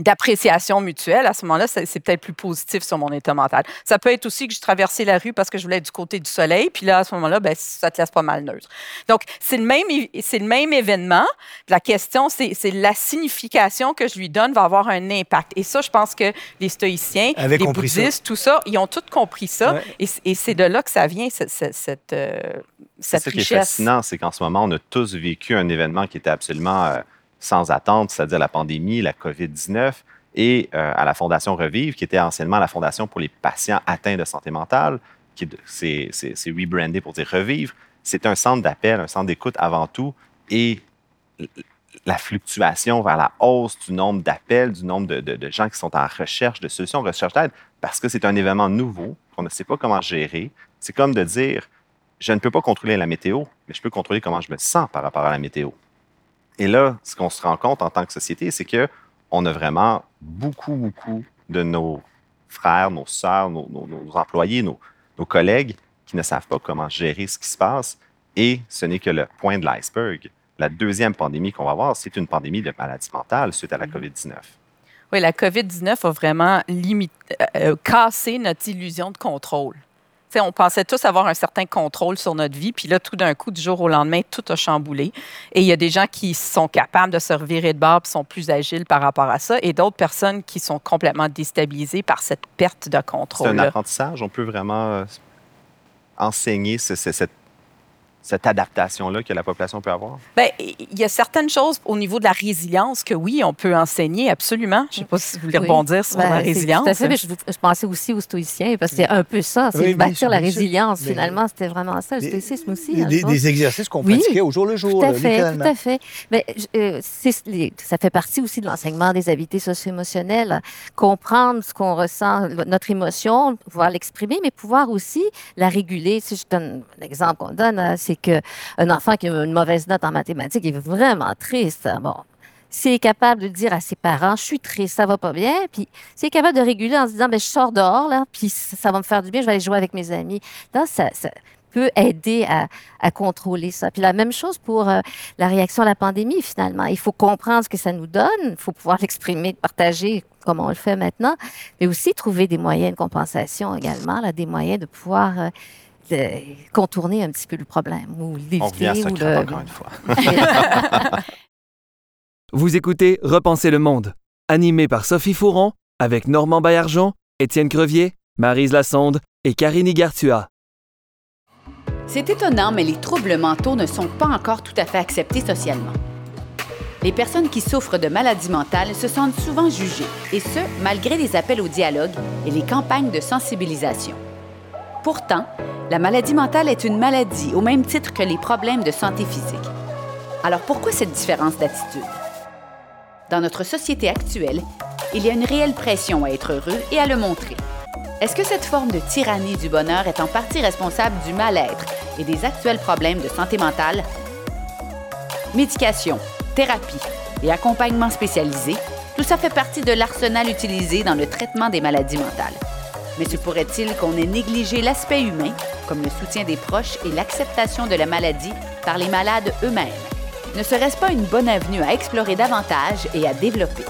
d'appréciation mutuelle, à ce moment-là, c'est, peut-être plus positif sur mon état mental. Ça peut être aussi que je traversais la rue parce que je voulais être du côté du soleil, puis là, à ce moment-là, ben, ça te laisse pas mal neutre. Donc, c'est le même, c'est le même événement. La question, c'est, la signification que je lui donne va avoir un impact. Et ça, je pense que les stoïciens, Avaient les ça. bouddhistes, tout ça, ils ont tous compris ça. Ouais. Et, c'est de là que ça vient, cette, cette, cette, euh, cette ça qui est richesse. fascinant, c'est qu'en ce moment, on a tous vécu un événement qui était absolument euh, sans attente, c'est-à-dire la pandémie, la COVID-19, et euh, à la Fondation Revive, qui était anciennement la Fondation pour les patients atteints de santé mentale, qui c'est rebrandé pour dire Revivre. C'est un centre d'appel, un centre d'écoute avant tout, et la fluctuation vers la hausse du nombre d'appels, du nombre de, de- de gens qui sont en recherche de solutions, recherche d'aide, parce que c'est un événement nouveau qu'on ne sait pas comment gérer. C'est comme de dire, je ne peux pas contrôler la météo, mais je peux contrôler comment je me sens par rapport à la météo. Et là, ce qu'on se rend compte en tant que société, c'est que on a vraiment beaucoup, beaucoup de nos frères, nos sœurs, nos, nos- nos employés, nos, nos collègues qui ne savent pas comment gérer ce qui se passe. Et ce n'est que le point de l'iceberg. La deuxième pandémie qu'on va avoir, c'est une pandémie de maladie mentale suite à la COVID-19. Oui, la COVID-19 a vraiment limité, euh, cassé notre illusion de contrôle. On pensait tous avoir un certain contrôle sur notre vie, puis là, tout d'un coup, du jour au lendemain, tout a chamboulé. Et il y a des gens qui sont capables de se revirer de bord, qui sont plus agiles par rapport à ça, et d'autres personnes qui sont complètement déstabilisées par cette perte de contrôle. C'est un apprentissage. On peut vraiment euh, enseigner cette cette adaptation-là que la population peut avoir? Bien, il y a certaines choses au niveau de la résilience que oui, on peut enseigner absolument. Je ne sais pas si vous voulez rebondir sur ben, la résilience. Tout à fait, mais je, pensais aussi aux stoïciens parce que c'est un peu ça, c'est bâtir la résilience. Finalement, c'était vraiment ça, le stoïcisme aussi. Des, des, exercices qu'on pratiquait au jour le jour. Tout à fait, tout à fait. Mais euh, ça fait partie aussi de l'enseignement des habiletés socio-émotionnelles, comprendre ce qu'on ressent, notre émotion, pouvoir l'exprimer, mais pouvoir aussi la réguler. Si je donne l'exemple qu'on donne, c'est qu'un enfant qui a une mauvaise note en mathématiques est vraiment triste. Bon, s'il est capable de dire à ses parents, je suis triste, ça va pas bien, puis s'il est capable de réguler en se disant, ben, je sors dehors, là, puis ça va me faire du bien, je vais aller jouer avec mes amis. Ça, peut aider à, contrôler ça. Puis la même chose pour euh, la réaction à la pandémie, finalement. Il faut comprendre ce que ça nous donne, il faut pouvoir l'exprimer, partager comme on le fait maintenant, mais aussi trouver des moyens de compensation également, là, des moyens de pouvoir... Euh, contourner un petit peu le problème ou l'éviter. On revient à encore une fois. Vous écoutez Repenser le monde, animé par Sophie Fouron, avec Normand Baillargeon, Étienne Crevier, Marise Lassonde et Karine Gartua. C'est étonnant, mais les troubles mentaux ne sont pas encore tout à fait acceptés socialement. Les personnes qui souffrent de maladies mentales se sentent souvent jugées, et ce, malgré les appels au dialogue et les campagnes de sensibilisation. Pourtant, la maladie mentale est une maladie au même titre que les problèmes de santé physique. Alors pourquoi cette différence d'attitude? Dans notre société actuelle, il y a une réelle pression à être heureux et à le montrer. Est-ce que cette forme de tyrannie du bonheur est en partie responsable du mal-être et des actuels problèmes de santé mentale? Médication, thérapie et accompagnement spécialisé, tout ça fait partie de l'arsenal utilisé dans le traitement des maladies mentales. Mais se pourrait-il qu'on ait négligé l'aspect humain, comme le soutien des proches et l'acceptation de la maladie par les malades eux-mêmes? Ne serait-ce pas une bonne avenue à explorer davantage et à développer?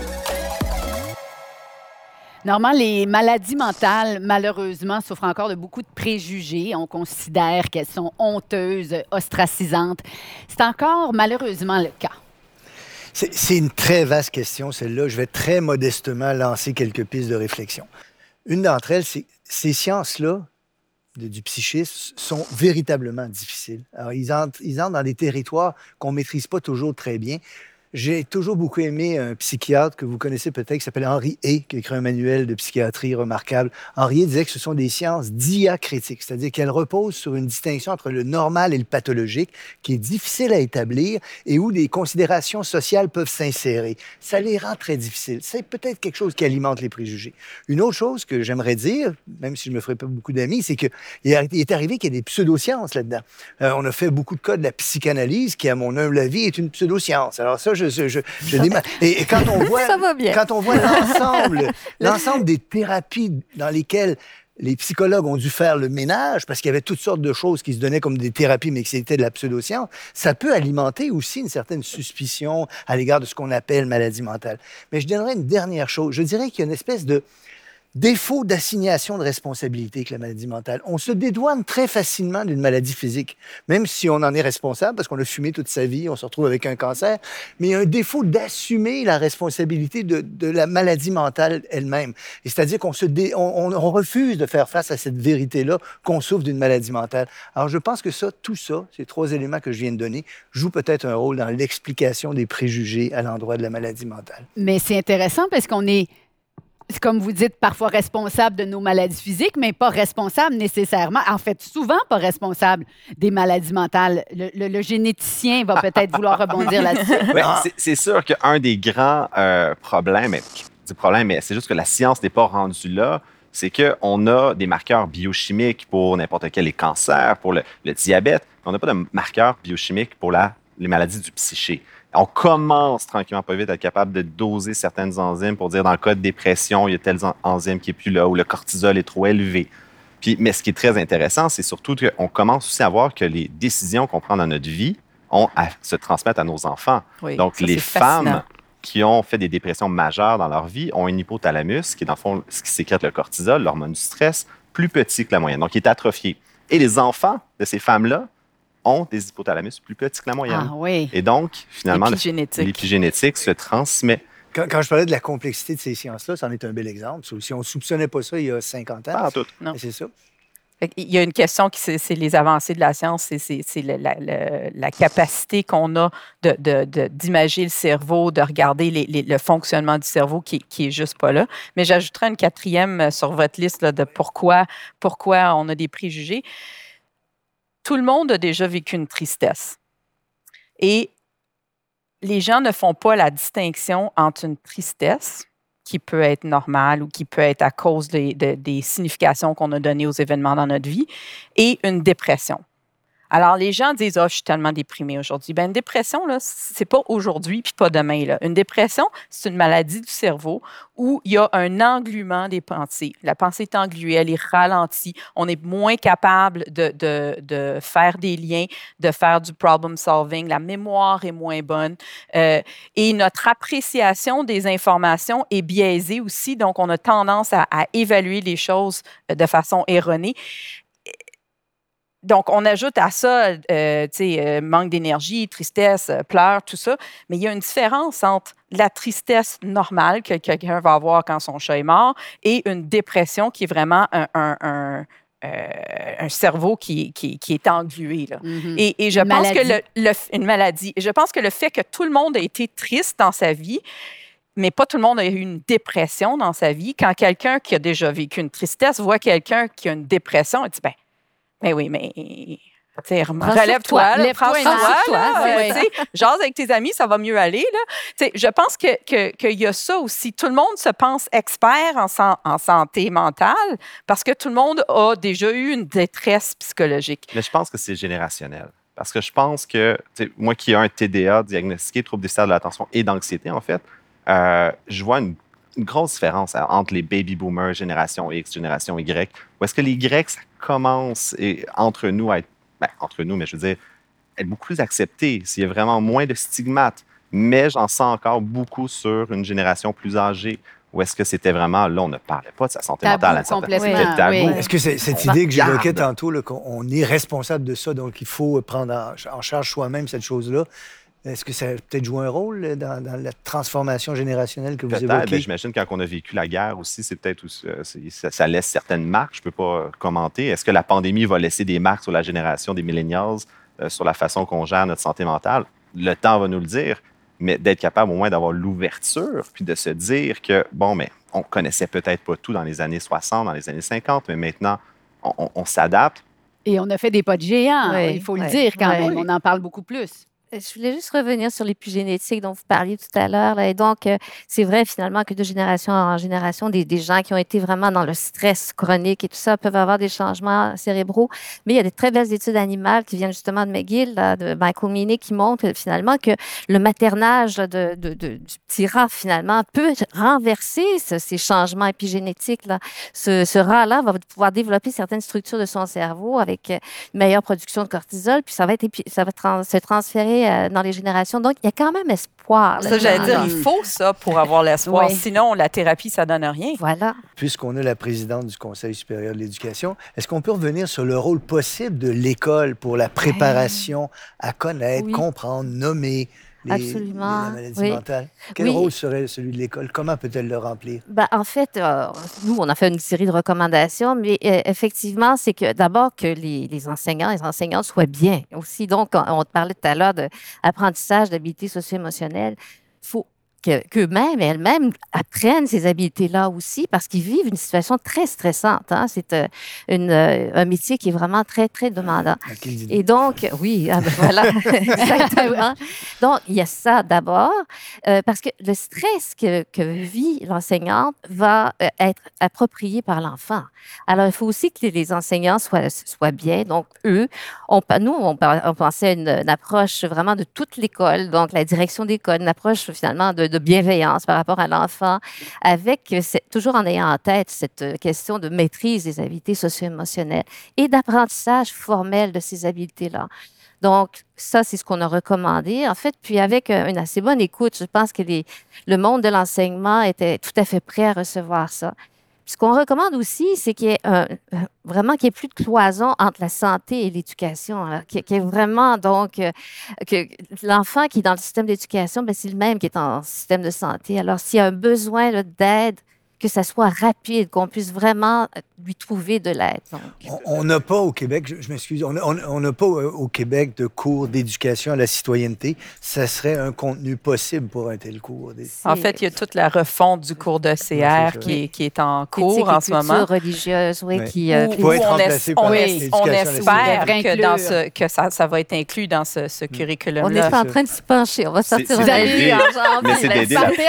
Normalement, les maladies mentales, malheureusement, souffrent encore de beaucoup de préjugés. On considère qu'elles sont honteuses, ostracisantes. C'est encore malheureusement le cas. C'est une très vaste question, celle-là. Je vais très modestement lancer quelques pistes de réflexion. Une d'entre elles, c'est ces sciences-là du psychisme sont véritablement difficiles. Alors, ils entrent, ils entrent dans des territoires qu'on ne maîtrise pas toujours très bien. J'ai toujours beaucoup aimé un psychiatre que vous connaissez peut-être qui s'appelle Henri Hay, qui a écrit un manuel de psychiatrie remarquable. Henri Hay disait que ce sont des sciences diacritiques, c'est-à-dire qu'elles reposent sur une distinction entre le normal et le pathologique qui est difficile à établir et où des considérations sociales peuvent s'insérer. Ça les rend très difficiles. C'est peut-être quelque chose qui alimente les préjugés. Une autre chose que j'aimerais dire, même si je me ferai pas beaucoup d'amis, c'est qu'il est arrivé qu'il y ait des pseudosciences là-dedans. Euh, on a fait beaucoup de cas de la psychanalyse qui, à mon humble avis, est une pseudoscience. Alors ça, je, et, quand on voit, quand on voit l'ensemble, l'ensemble des thérapies dans lesquelles les psychologues ont dû faire le ménage parce qu'il y avait toutes sortes de choses qui se donnaient comme des thérapies, mais que c'était de la pseudoscience, ça peut alimenter aussi une certaine suspicion à l'égard de ce qu'on appelle maladie mentale. Mais je donnerais une dernière chose. Je dirais qu'il y a une espèce de, défaut d'assignation de responsabilité avec la maladie mentale. On se dédouane très facilement d'une maladie physique, même si on en est responsable parce qu'on a fumé toute sa vie, on se retrouve avec un cancer, mais il y a un défaut d'assumer la responsabilité de, la maladie mentale elle-même. c'est-à-dire qu'on se on, on, refuse de faire face à cette vérité-là qu'on souffre d'une maladie mentale. Alors je pense que ça, tout ça, ces trois éléments que je viens de donner, jouent peut-être un rôle dans l'explication des préjugés à l'endroit de la maladie mentale. Mais c'est intéressant parce qu'on est comme vous dites, parfois responsable de nos maladies physiques, mais pas responsable nécessairement, en fait, souvent pas responsable des maladies mentales. Le, généticien va peut-être vouloir rebondir là-dessus. c'est sûr qu'un des grands euh, problèmes, mais c'est juste que la science n'est pas rendue là, c'est qu'on a des marqueurs biochimiques pour n'importe quel cancer, pour le, diabète, mais on n'a pas de marqueurs biochimiques pour les maladies du psyché on commence tranquillement pas vite à être capable de doser certaines enzymes pour dire dans le cas de dépression, il y a telle enzyme qui est plus là ou le cortisol est trop élevé. Puis, mais ce qui est très intéressant, c'est surtout qu'on commence aussi à voir que les décisions qu'on prend dans notre vie ont à se transmettre à nos enfants. Donc, les femmes qui ont fait des dépressions majeures dans leur vie ont un hypothalamus, qui est dans le fond ce qui sécrète le cortisol, l'hormone du stress, plus petit que la moyenne, donc il est atrophié. Et les enfants de ces femmes-là ont des hypothalamus plus petits que la moyenne. Ah oui. Et donc, finalement, le- L'épigénétique. l'épigénétique se transmet. Quand, quand je parlais de la complexité de ces sciences-là, c'en est un bel exemple. Si on ne soupçonnait pas ça il y a 50 ans, Pas en tout. C'est ça. Il y a une question qui, c'est c'est les avancées de la science, c'est- c'est c'est le- la, capacité qu'on a de- de- de- d'imager le cerveau, de regarder les- les- le fonctionnement du cerveau qui, qui est juste pas là. Mais j'ajouterai une quatrième euh, sur votre liste là, de pourquoi, pourquoi on a des préjugés. Tout le monde a déjà vécu une tristesse. Et les gens ne font pas la distinction entre une tristesse qui peut être normale ou qui peut être à cause des, de- des significations qu'on a données aux événements dans notre vie, et une dépression. Alors, les gens disent, oh, je suis tellement déprimé aujourd'hui. Ben, une dépression, là, c'est pas aujourd'hui puis pas demain. Là. Une dépression, c'est une maladie du cerveau où il y a un engluement des pensées. La pensée est engluée, elle est ralentie. On est moins capable de, de, de faire des liens, de faire du problem solving. La mémoire est moins bonne. Euh, et notre appréciation des informations est biaisée aussi. Donc, on a tendance à, à évaluer les choses euh, de façon erronée. Donc, on ajoute à ça, euh, tu sais, euh, manque d'énergie, tristesse, euh, pleurs, tout ça. Mais il y a une différence entre la tristesse normale que quelqu'un va avoir quand son chat est mort et une dépression qui est vraiment un, un- un, euh, un cerveau qui, qui, qui est englué. Là. Mhm. Et, et je Une pense que le- une maladie. Et je pense que le fait que tout le monde a été triste dans sa vie, mais pas tout le monde a eu une dépression dans sa vie. Quand quelqu'un qui a déjà vécu une tristesse voit quelqu'un qui a une dépression, il dit ben, ben oui, mais sur relève-toi, toi, jase avec tes amis, ça va mieux aller. Là. Tu sais, je pense que que- qu'il y a ça aussi. Tout le monde se pense expert en, san- en santé mentale parce que tout le monde a déjà eu une détresse psychologique. Mais je pense que c'est générationnel. Parce que je pense que, moi qui ai un TDA diagnostiqué, trouble déficitaire de l'attention et d'anxiété, en fait, euh, je vois une, une grosse différence hein, entre les baby boomers, génération X, génération Y, où est-ce que les Y, ça commence et, entre nous à être, ben, entre nous, mais je veux dire, être beaucoup plus accepté, s'il y a vraiment moins de stigmates. Mais j'en sens encore beaucoup sur une génération plus âgée, où est-ce que c'était vraiment, là, on ne parlait pas de sa santé Tabou mentale. à complètement, C'était tabou. oui. Est-ce que cette idée que j'évoquais tantôt, qu'on on est responsable de ça, donc il faut prendre en, en charge soi-même cette chose-là, est-ce que ça a peut-être joué un rôle là, dans, dans la transformation générationnelle que vous évoquez? mais j'imagine quand on a vécu la guerre aussi, c'est peut-être aussi- euh, ça, ça laisse certaines marques. Je ne peux pas euh, commenter. Est-ce que la pandémie va laisser des marques sur la génération des millennials, euh, sur la façon qu'on gère notre santé mentale? Le temps va nous le dire, mais d'être capable au moins d'avoir l'ouverture, puis de se dire que, bon, mais on connaissait peut-être pas tout dans les années 60, dans les années 50, mais maintenant, on, on- on s'adapte. Et on a fait des pas de géants, Oui, il faut le dire quand oui. même. On en parle beaucoup plus. Euh, Je voulais juste revenir sur l'épigénétique dont vous parliez tout à l'heure. Et donc, euh, c'est vrai finalement que de génération en génération, des, des gens qui ont été vraiment dans le stress chronique et tout ça peuvent avoir des changements cérébraux. Mais il y a des très belles études animales qui viennent justement de McGill, là, de Michael qui montrent euh, finalement que le maternage de, de- de- du petit rat, finalement, peut renverser ce- ces changements épigénétiques. Là. Ce, ce rat-là va pouvoir développer certaines structures de son cerveau avec une meilleure production de cortisol, puis ça va, être, ça va se transférer euh, dans les générations. Donc, il y a quand même espoir. Ça, j'allais dire, il faut ça pour avoir l'espoir. Oui. Sinon, la thérapie, ça donne rien. Voilà. Puisqu'on a la présidente du Conseil supérieur de l'éducation, est-ce qu'on peut revenir sur le rôle possible de l'école pour la préparation à connaître, Oui. comprendre, nommer les, Absolument, la maladie oui. mentale? Quel Oui. rôle serait celui de l'école? Comment peut-elle le remplir? Ben, en fait, euh, nous, on a fait une série de recommandations, mais euh, effectivement, c'est que d'abord que les, les enseignants, les enseignantes soient bien aussi. Donc, on, on parlait tout à l'heure d'apprentissage d'habiletés socio-émotionnelles. Il faut que- qu'eux-mêmes et elles-mêmes apprennent ces habiletés-là aussi parce qu'ils vivent une situation très stressante. Hein? C'est euh, euh, un métier qui est vraiment très, très demandant. Idée? Et donc, oui, ah ben voilà, exactement. Donc, il y a ça d'abord, euh, parce que le stress que, que vit l'enseignante va être approprié par l'enfant. Alors, il faut aussi que les enseignants soient, soient bien. Donc, eux, on, nous, on, on pensait à une, une approche vraiment de toute l'école, donc la direction d'école, une approche finalement de, de bienveillance par rapport à l'enfant, avec toujours en ayant en tête cette euh, question de maîtrise des habiletés socio-émotionnelles et d'apprentissage formel de ces habiletés-là. Donc, ça, c'est ce qu'on a recommandé, en fait. Puis, avec euh, une assez bonne écoute, je pense que le monde de l'enseignement était tout à fait prêt à recevoir ça. Ce qu'on recommande aussi, c'est qu'il y ait euh, vraiment qu'il n'y ait plus de cloison entre la santé et l'éducation. Alors, qu'il y ait vraiment, donc, euh, que l'enfant qui est dans le système d'éducation, ben, c'est le même qui est en système de santé. Alors, s'il y a un besoin d'aide, que ça soit rapide, qu'on puisse vraiment euh, lui trouver de l'aide. On- n'a pas au Québec, je, je m'excuse, on n'a pas au Québec de cours d'éducation à la citoyenneté. Ça serait un contenu possible pour un tel cours. En fait, il y a toute la refonte du cours de CR qui, est, qui est en cours en ce moment. religieuse, oui, qui... euh, qui- être on, es- par on, la es- la espère que, dans Inclure. ce, que ça, ça va être inclus dans ce, ce on curriculum-là. est en train de s'y pencher. On va sortir un la-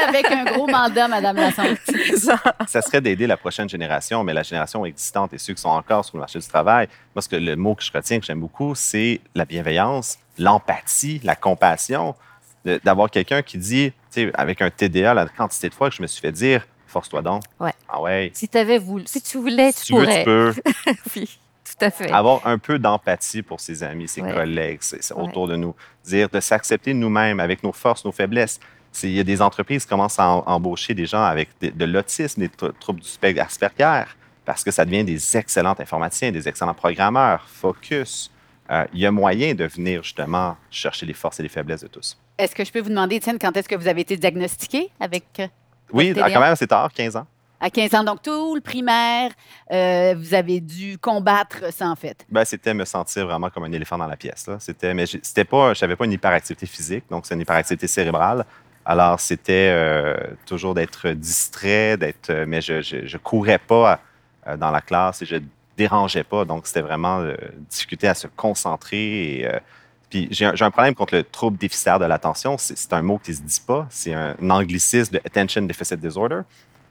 avec un gros mandat, Madame Lassonde. ça serait d'aider la prochaine génération, mais la génération existante et ceux qui sont encore sur le marché du travail. Moi, ce que, le mot que je retiens, que j'aime beaucoup, c'est la bienveillance, l'empathie, la compassion. D'avoir quelqu'un qui dit, tu sais, avec un TDA, la quantité de fois que je me suis fait dire, force-toi donc. Ouais. Ah ouais. Si, voulu, si tu voulais, tu, Si tu veux, pourrais. tu peux. Oui, tout à fait. Avoir un peu d'empathie pour ses amis, ses Ouais. collègues, Ouais. autour de nous. Dire de s'accepter nous-mêmes avec nos forces, nos faiblesses. C'est- Il y a des entreprises qui commencent à em- embaucher des gens avec de l'autisme, des tr- troubles du spectre Asperger, parce que ça devient des excellents informaticiens, des excellents programmeurs, focus. Euh, il y a moyen de venir justement chercher les forces et les faiblesses de tous. Est-ce que je peux vous demander, Étienne, quand est-ce que vous avez été diagnostiqué avec euh, Oui, quand même assez tard, 15 ans. à 15 ans? Donc, tout le primaire, euh, vous avez dû combattre ça, en fait. Ben, c'était me sentir vraiment comme un éléphant dans la pièce. C'était, mais c'était pas, j'avais pas une hyperactivité physique, donc c'est une hyperactivité cérébrale. Alors, c'était euh, toujours d'être distrait, d'être, euh, mais je, je, courais pas euh, dans la classe et je dérangeais pas. Donc, c'était vraiment euh, difficulté à se concentrer. Puis, j'ai un, problème contre le trouble déficitaire de l'attention. C'est, un mot qui se dit pas. C'est un, anglicisme de Attention Deficit Disorder.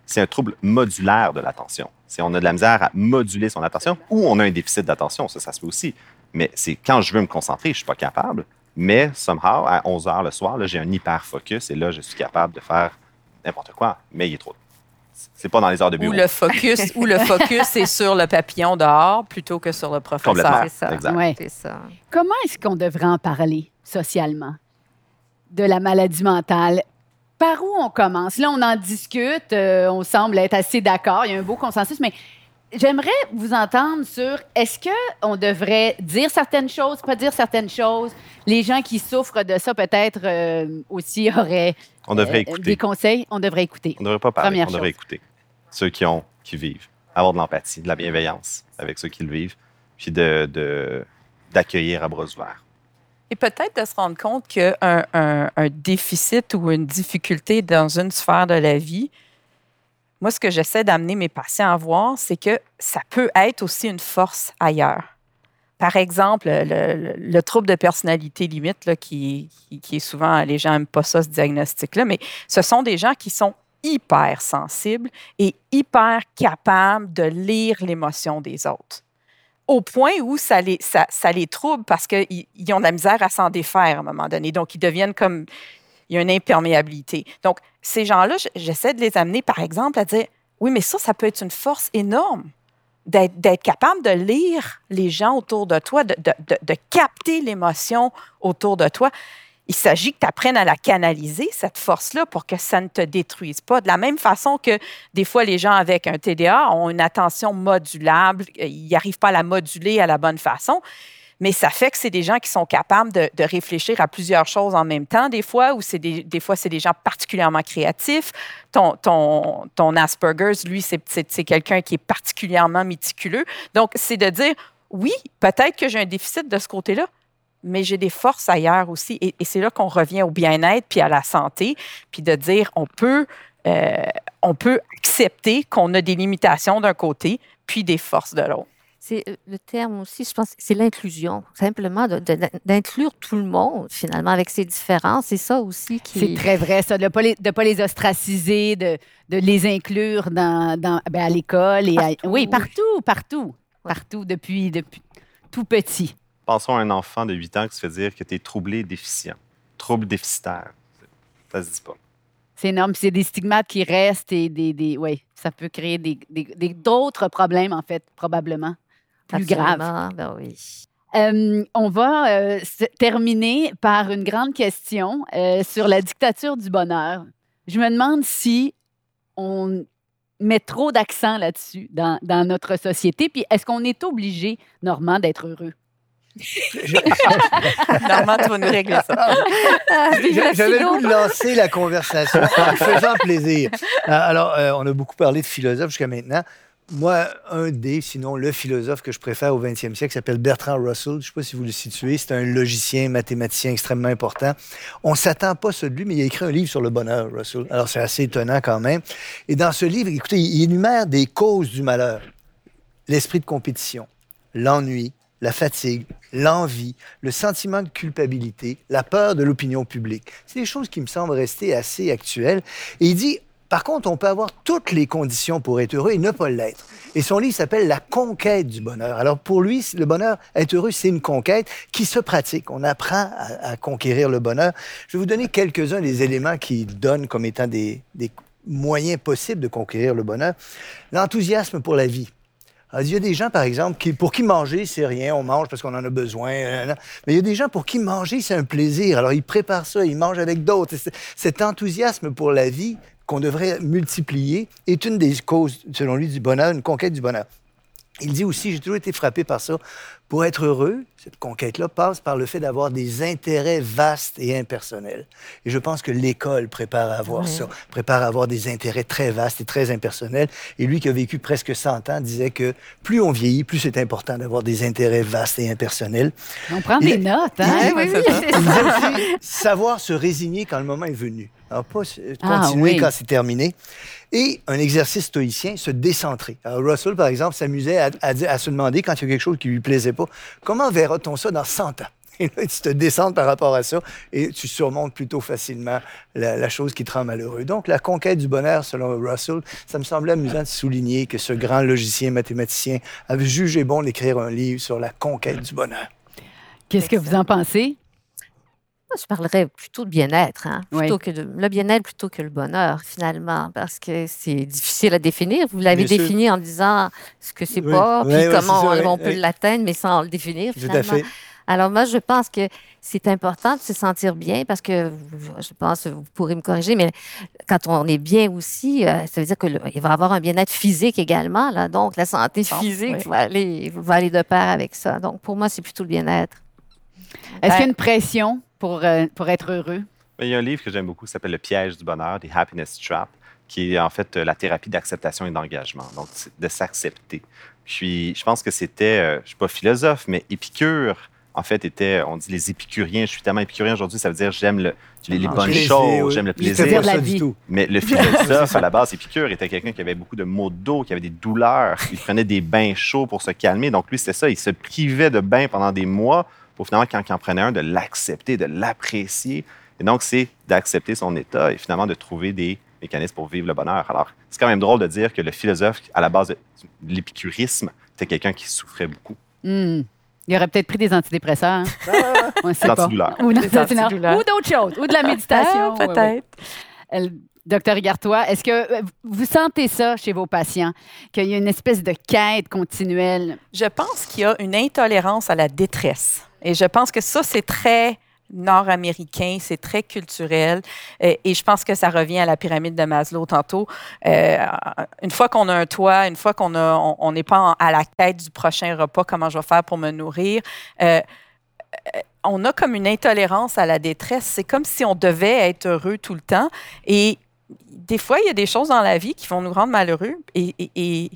C'est un trouble modulaire de l'attention. C'est on a de la misère à moduler son attention ou on a un déficit d'attention. Ça, ça se fait aussi. Mais c'est quand je veux me concentrer, je suis pas capable. Mais somehow, à 11 heures le soir, là, j'ai un hyper focus et là, je suis capable de faire n'importe quoi. Mais il est trop. C'est pas dans les heures de bureau. Où le focus, où le focus est sur le papillon dehors plutôt que sur le professeur. Complètement. C'est ça. Exact. Ouais. C'est ça. Comment est-ce qu'on devrait en parler socialement de la maladie mentale? Par où on commence? Là, on en discute, euh, on semble être assez d'accord, il y a un beau consensus, mais j'aimerais vous entendre sur est-ce qu'on devrait dire certaines choses, pas dire certaines choses? Les gens qui souffrent de ça, peut-être euh, aussi auraient On devrait euh, écouter. des conseils. On devrait écouter. On ne devrait pas parler, Première on devrait chose. écouter ceux qui ont, qui vivent, avoir de l'empathie, de la bienveillance avec ceux qui le vivent, puis de, de- d'accueillir à bras ouverts. Et peut-être de se rendre compte qu'un un, un déficit ou une difficulté dans une sphère de la vie, moi, ce que j'essaie d'amener mes patients à voir, c'est que ça peut être aussi une force ailleurs. Par exemple, le, le- le trouble de personnalité limite, là, qui, est souvent, les gens n'aiment pas ça, ce diagnostic-là, mais ce sont des gens qui sont hyper sensibles et hyper capables de lire l'émotion des autres au point où ça les, trouble parce qu'ils ils ont de la misère à s'en défaire à un moment donné. Donc, ils deviennent comme... Il y a une imperméabilité. Donc, ces gens-là, j'essaie de les amener, par exemple, à dire, oui, mais ça, ça peut être une force énorme d'être capable de lire les gens autour de toi, de capter l'émotion autour de toi. Il s'agit que tu apprennes à la canaliser, cette force-là, pour que ça ne te détruise pas. De la même façon que des fois, les gens avec un TDA ont une attention modulable, euh, ils n'arrivent pas à la moduler à la bonne façon. Mais ça fait que c'est des gens qui sont capables de, réfléchir à plusieurs choses en même temps, des fois, ou c'est des, fois, c'est des gens particulièrement créatifs. Ton, ton, Asperger's, lui, c'est, quelqu'un qui est particulièrement méticuleux. Donc, c'est de dire, oui, peut-être que j'ai un déficit de ce côté-là, mais j'ai des forces ailleurs aussi. Et, et c'est là qu'on revient au bien-être puis à la santé, puis de dire, on peut, euh, on peut accepter qu'on a des limitations d'un côté, puis des forces de l'autre. C'est euh, le terme aussi, je pense, c'est l'inclusion. Simplement d'inclure tout le monde, finalement, avec ses différences. C'est ça aussi qui. C'est très vrai, ça, de ne pas, les- de pas les ostraciser, de, de les inclure dans, dans- ben, à l'école. et à- Partout. Oui, partout, partout. Partout, depuis, depuis tout petit. Pensons à un enfant de 8 ans qui se fait dire que tu es troublé déficient, trouble déficitaire. Ça se dit pas. C'est énorme. C'est des stigmates qui restent et des. des oui, ça peut créer des- des- des- d'autres problèmes, en fait, probablement. Plus. Absolument, ben oui. Euh, on va euh, terminer par une grande question euh, sur la dictature du bonheur. Je me demande si on met trop d'accent là-dessus dans, dans notre société. Puis est-ce qu'on est obligé, Normand, d'être heureux? Normand, tu vas nous régler ça. J'avais le goût de lancer la conversation en faisant plaisir. Alors, euh, on a beaucoup parlé de philosophes jusqu'à maintenant. Moi, un des, sinon le philosophe que je préfère au 20e siècle s'appelle Bertrand Russell. Je ne sais pas si vous le situez. C'est un logicien, mathématicien extrêmement important. On ne s'attend pas à ça de lui, mais il a écrit un livre sur le bonheur, Russell. Alors, c'est assez étonnant quand même. Et dans ce livre, écoutez, il énumère des causes du malheur. L'esprit de compétition, l'ennui, la fatigue, l'envie, le sentiment de culpabilité, la peur de l'opinion publique. C'est des choses qui me semblent rester assez actuelles. Et il dit, par contre, on peut avoir toutes les conditions pour être heureux et ne pas l'être. Et son livre s'appelle La conquête du bonheur. Alors pour lui, le bonheur, être heureux, c'est une conquête qui se pratique. On apprend à, conquérir le bonheur. Je vais vous donner quelques-uns des éléments qui donnent comme étant des, moyens possibles de conquérir le bonheur. L'enthousiasme pour la vie. Il y a des gens, par exemple, qui, pour qui manger, c'est rien, on mange parce qu'on en a besoin. Mais il y a des gens pour qui manger, c'est un plaisir. Alors, ils préparent ça, ils mangent avec d'autres. Cet enthousiasme pour la vie qu'on devrait multiplier est une des causes, selon lui, du bonheur, une conquête du bonheur. Il dit aussi, j'ai toujours été frappé par ça, pour être heureux, cette conquête-là passe par le fait d'avoir des intérêts vastes et impersonnels. Et je pense que l'école prépare à avoir ça, prépare à avoir des intérêts très vastes et très impersonnels. Et lui qui a vécu presque 100 ans disait que plus on vieillit, plus c'est important d'avoir des intérêts vastes et impersonnels. On prend des notes, hein? Oui, oui, disait ça. savoir se résigner quand le moment est venu. Alors, pas Ah, continuer oui. quand c'est terminé. Et un exercice stoïcien, se décentrer. Alors, Russell, par exemple, s'amusait à, à se demander, quand il y a quelque chose qui lui plaisait pas, comment verra-t-on ça dans 100 ans? Tu te décentres par rapport à ça et tu surmontes plutôt facilement la, la chose qui te rend malheureux. Donc, la conquête du bonheur, selon Russell, ça me semblait amusant de souligner que ce grand logicien mathématicien avait jugé bon d'écrire un livre sur la conquête du bonheur. Qu'est-ce que vous en pensez? Moi, je parlerais plutôt de bien-être, hein, Oui. plutôt que de, le bien-être plutôt que le bonheur, finalement, parce que c'est difficile à définir. Vous l'avez Bien sûr. défini en disant ce que c'est Oui, pas, oui, puis oui, comment on, peut oui. l'atteindre, mais sans le définir, Tout à finalement. fait. Alors moi, je pense que c'est important de se sentir bien parce que, je pense, vous pourrez me corriger, mais quand on est bien aussi, euh, ça veut dire qu'il va y avoir un bien-être physique également. Là, donc, la santé physique oui. va, aller, va aller de pair avec ça. Donc, pour moi, c'est plutôt le bien-être. Est-ce Ben- qu'il y a une pression? Pour, euh, pour être heureux? Mais Il y a un livre que j'aime beaucoup qui s'appelle Le piège du bonheur, The Happiness Trap, qui est en fait euh, la thérapie d'acceptation et d'engagement, donc c'est de s'accepter. Puis je pense que c'était, euh, je ne suis pas philosophe, mais Épicure, en fait, était, on dit les épicuriens, je suis tellement épicurien aujourd'hui, ça veut dire j'aime le, les, les Ah, bonnes Plaisir, choses, oui. j'aime le plaisir. pas la ça vie. du tout. Mais le philosophe, à la base, Épicure, était quelqu'un qui avait beaucoup de maux de dos, qui avait des douleurs. Il prenait des bains chauds pour se calmer. Donc, lui, c'était ça. Il se privait de bains pendant des mois pour finalement, quand il en prenait un, de l'accepter, de l'apprécier. Et donc, c'est d'accepter son état et finalement de trouver des mécanismes pour vivre le bonheur. Alors, c'est quand même drôle de dire que le philosophe, à la base de l'épicurisme, était quelqu'un qui souffrait beaucoup. Hmm. Il aurait peut-être pris des antidépresseurs. hein? On sait pas. L'antidouleur. Ou, Des l'antidouleur. antidouleurs. Ou d'autres choses. Ou de la méditation. Ah, Ouais, ouais. Docteur Igartois, est-ce que euh, vous sentez ça chez vos patients, qu'il y a une espèce de quête continuelle? Je pense qu'il y a une intolérance à la détresse. Et je pense que ça, c'est très nord-américain, c'est très culturel. Et je pense que ça revient à la pyramide de Maslow tantôt. Euh, une fois qu'on a un toit, une fois qu'on n'est pas à la quête du prochain repas, comment je vais faire pour me nourrir, euh, on a comme une intolérance à la détresse. C'est comme si on devait être heureux tout le temps. Et des fois, il y a des choses dans la vie qui vont nous rendre malheureux. Et, et- et-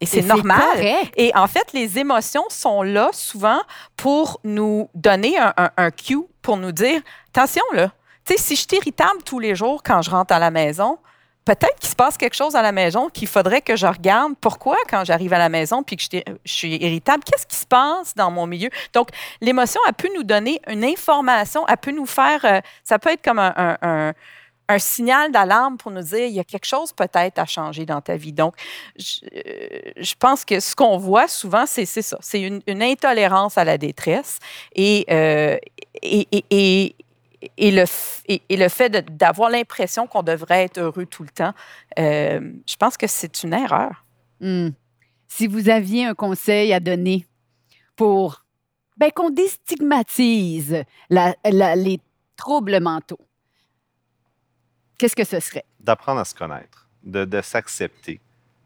et c'est normal. correct. Et en fait, les émotions sont là souvent pour nous donner un, un, un cue, pour nous dire attention, là, tu sais, si je suis irritable tous les jours quand je rentre à la maison, peut-être qu'il se passe quelque chose à la maison qu'il faudrait que je regarde pourquoi quand j'arrive à la maison puis que je, je suis irritable, qu'est-ce qui se passe dans mon milieu? Donc, l'émotion, elle peut nous donner une information, elle peut nous faire, euh, ça peut être comme un, un- un- un signal d'alarme pour nous dire il y a quelque chose peut-être à changer dans ta vie. Donc, je, euh, pense que ce qu'on voit souvent, c'est ça. C'est une, intolérance à la détresse et, euh, et, le, et, le fait d'avoir l'impression qu'on devrait être heureux tout le temps, euh, je pense que c'est une erreur. Hmm. Si vous aviez un conseil à donner pour ben, qu'on déstigmatise les troubles mentaux? Qu'est-ce que ce serait? D'apprendre à se connaître, de, de s'accepter,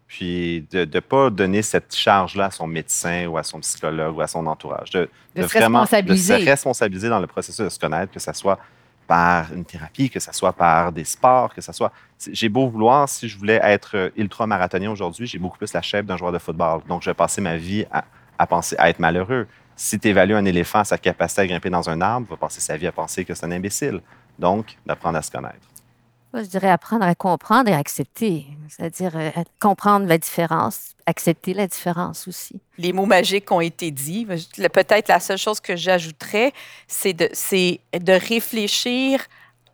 puis de ne pas donner cette charge-là à son médecin ou à son psychologue ou à son entourage. De, De se vraiment responsabiliser. de se responsabiliser dans le processus de se connaître, que ce soit par une thérapie, que ce soit par des sports, que ce soit... J'ai beau vouloir, si je voulais être ultra-marathonien aujourd'hui, j'ai beaucoup plus la chèvre d'un joueur de football. Donc, je vais passer ma vie à, à penser, à être malheureux. Si tu évalues un éléphant à sa capacité à grimper dans un arbre, il va passer sa vie à penser que c'est un imbécile. Donc, d'apprendre à se connaître. Je dirais apprendre à comprendre et accepter. C'est-à-dire euh, comprendre la différence, accepter la différence aussi. les mots magiques ont été dits. Peut-être la seule chose que j'ajouterais, c'est de, de réfléchir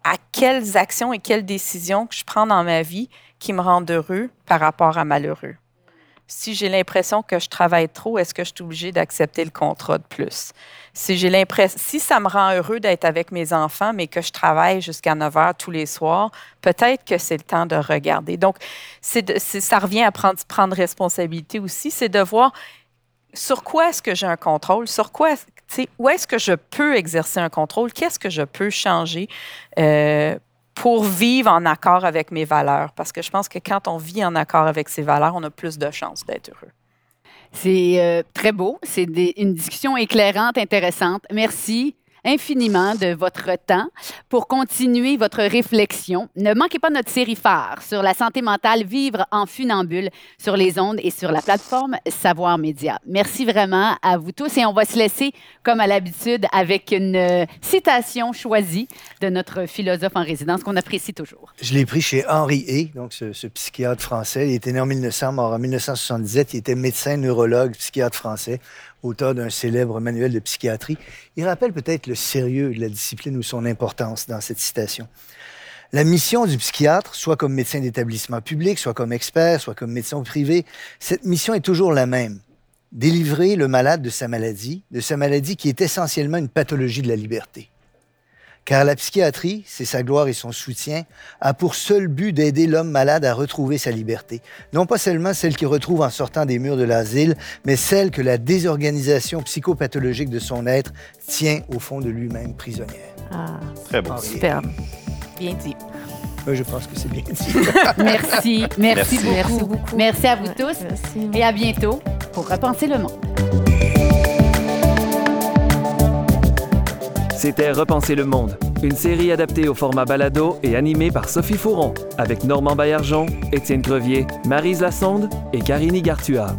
à quelles actions et quelles décisions que je prends dans ma vie qui me rendent heureux par rapport à malheureux. Si j'ai l'impression que je travaille trop, est-ce que je suis obligée d'accepter le contrat de plus? Si j'ai l'impression, si ça me rend heureux d'être avec mes enfants, mais que je travaille jusqu'à 9 heures tous les soirs, peut-être que c'est le temps de regarder. Donc, ça revient à prendre, prendre responsabilité aussi, c'est de voir sur quoi est-ce que j'ai un contrôle, sur quoi, où est-ce que je peux exercer un contrôle, qu'est-ce que je peux changer euh, pour vivre en accord avec mes valeurs. Parce que je pense que quand on vit en accord avec ses valeurs, on a plus de chances d'être heureux. C'est euh, très beau. C'est une discussion éclairante, intéressante. Merci infiniment de votre temps pour continuer votre réflexion. Ne manquez pas notre série phare sur la santé mentale Vivre en funambule sur les ondes et sur la plateforme Savoir Média. Merci vraiment à vous tous et on va se laisser comme à l'habitude avec une citation choisie de notre philosophe en résidence qu'on apprécie toujours. Je l'ai pris chez Henri Hay, donc ce, ce psychiatre français. Il était né en 1900, mort en 1977. Il était médecin, neurologue, psychiatre français, auteur d'un célèbre manuel de psychiatrie. Il rappelle peut-être le sérieux de la discipline ou son importance dans cette citation. La mission du psychiatre, soit comme médecin d'établissement public, soit comme expert, soit comme médecin privé, cette mission est toujours la même. Délivrer le malade de sa maladie, de sa maladie qui est essentiellement une pathologie de la liberté. Car la psychiatrie, c'est sa gloire et son soutien, a pour seul but d'aider l'homme malade à retrouver sa liberté. Non pas seulement celle qu'il retrouve en sortant des murs de l'asile, mais celle que la désorganisation psychopathologique de son être tient au fond de lui-même prisonnière. Ah, Très bon. Superbe. Bien dit. Moi, je pense que c'est bien dit. Merci, merci, Merci. beaucoup. Merci beaucoup. Merci à vous tous merci. et à bientôt pour repenser le monde. C'était Repenser le monde, une série adaptée au format balado et animée par Sophie Fouron, avec Normand Baillargeon, Étienne Crevier, Marise Lassonde et Karine Gartua.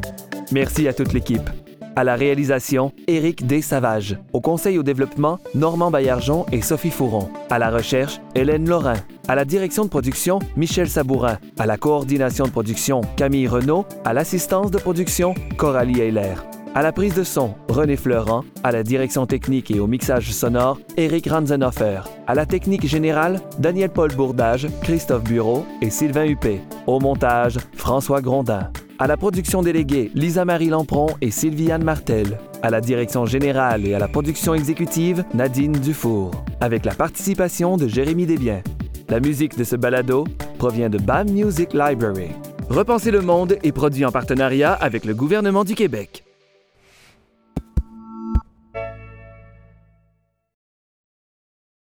Merci à toute l'équipe. À la réalisation, Éric Desavages. Au conseil au développement, Normand Baillargeon et Sophie Fouron. À la recherche, Hélène Laurin. À la direction de production, Michel Sabourin. À la coordination de production, Camille Renaud. À l'assistance de production, Coralie Heiler. À la prise de son, René Fleurant. À la direction technique et au mixage sonore, Éric Ranzenhofer. À la technique générale, Daniel-Paul Bourdage, Christophe Bureau et Sylvain Huppé. Au montage, François Grondin. À la production déléguée, Lisa-Marie Lampron et Sylviane Martel. À la direction générale et à la production exécutive, Nadine Dufour. Avec la participation de Jérémy Desbiens. La musique de ce balado provient de BAM Music Library. Repenser le monde est produit en partenariat avec le gouvernement du Québec.